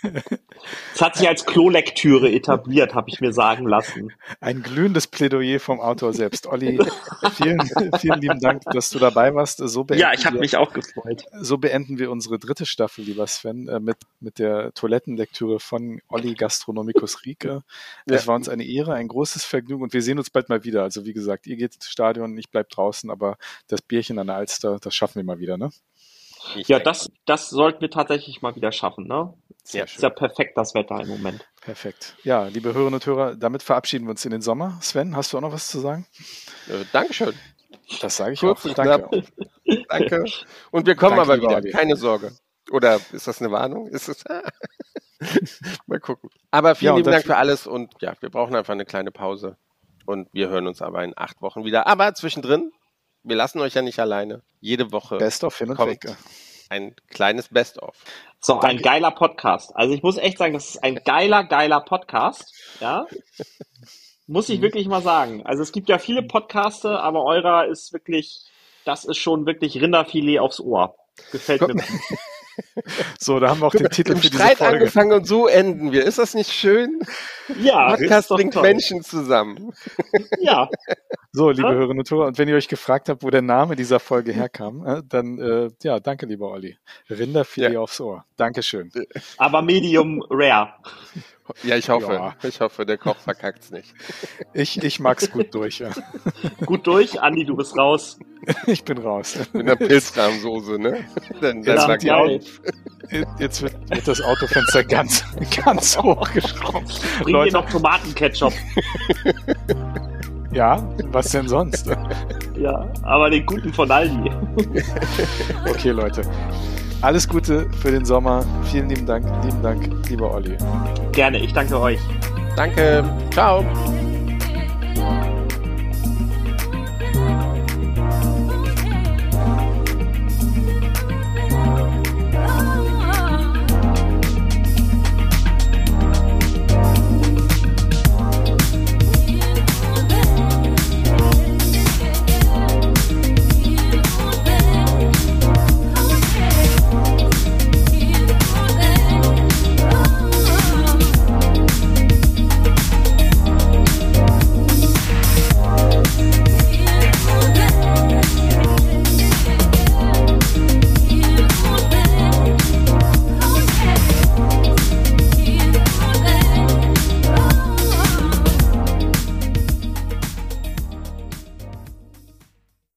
das hat sich als Klolektüre etabliert, habe ich mir sagen lassen. Ein glühendes Plädoyer vom Autor selbst. Olli, vielen, vielen lieben Dank, dass du dabei warst. So Ja, ich habe mich auch gefreut. So beenden wir unsere dritte Staffel, lieber Sven, äh, mit, mit der Toilettenlektüre von Olli Gastronomicus Rieke. Es Ja. war uns eine Ehre, ein großes Vergnügen und wir sehen uns bald mal wieder. Also wie gesagt, ihr geht ins Stadion, ich bleib draußen, aber das Bierchen an der Alster, das schaffen wir mal wieder, ne? Ich Ja, das, das sollten wir tatsächlich mal wieder schaffen, ne? Sehr Ist ja perfekt, das Wetter im Moment. Perfekt. Ja, liebe Hörerinnen und Hörer, damit verabschieden wir uns in den Sommer. Sven, hast du auch noch was zu sagen? Äh, Dankeschön. Das sage ich Kurz auch. und Danke. Danke. Und wir kommen Danke, aber wieder. Olli. Keine Sorge. Oder ist das eine Warnung? Ist es? Mal gucken. Aber vielen Ja, lieben Dank für alles und ja, wir brauchen einfach eine kleine Pause. Und wir hören uns aber in acht Wochen wieder. Aber zwischendrin, wir lassen euch ja nicht alleine. Jede Woche Best of hin und kommt weg. ein kleines Best-of. So, ein geiler Podcast. Also ich muss echt sagen, das ist ein geiler, geiler Podcast. Ja. Muss ich wirklich mal sagen. Also es gibt ja viele Podcaste, aber eurer ist wirklich, das ist schon wirklich Rinderfilet aufs Ohr. Gefällt mir. So, da haben wir auch den Titel Im für diese Streit Folge. angefangen und so enden wir. Ist das nicht schön? Ja, Podcast bringt toll. Menschen zusammen. Ja, So, liebe Ja? Hörerinnen und Hörer, und wenn ihr euch gefragt habt, wo der Name dieser Folge herkam, äh, dann äh, ja, danke, lieber Olli. Rinderfilet Ja. aufs Ohr. Dankeschön. aber Medium Rare. Ja, ich hoffe. Ja. Ich hoffe, der Koch verkackt's nicht. Ich, ich mag's gut durch. Ja. Gut durch. Andi, du bist raus. Ich bin raus. Mit einer Pilzrahmsoße, ne? Dann, dann die auch. Augen- Jetzt wird, wird das Autofenster ganz, ganz hochgeschraubt. Bring dir noch Tomatenketchup. Ja, was denn sonst? Ja, aber den guten von Aldi. Okay, Leute. Alles Gute für den Sommer. Vielen lieben Dank, lieben Dank, lieber Olli. Gerne, ich danke euch. Danke. Ciao.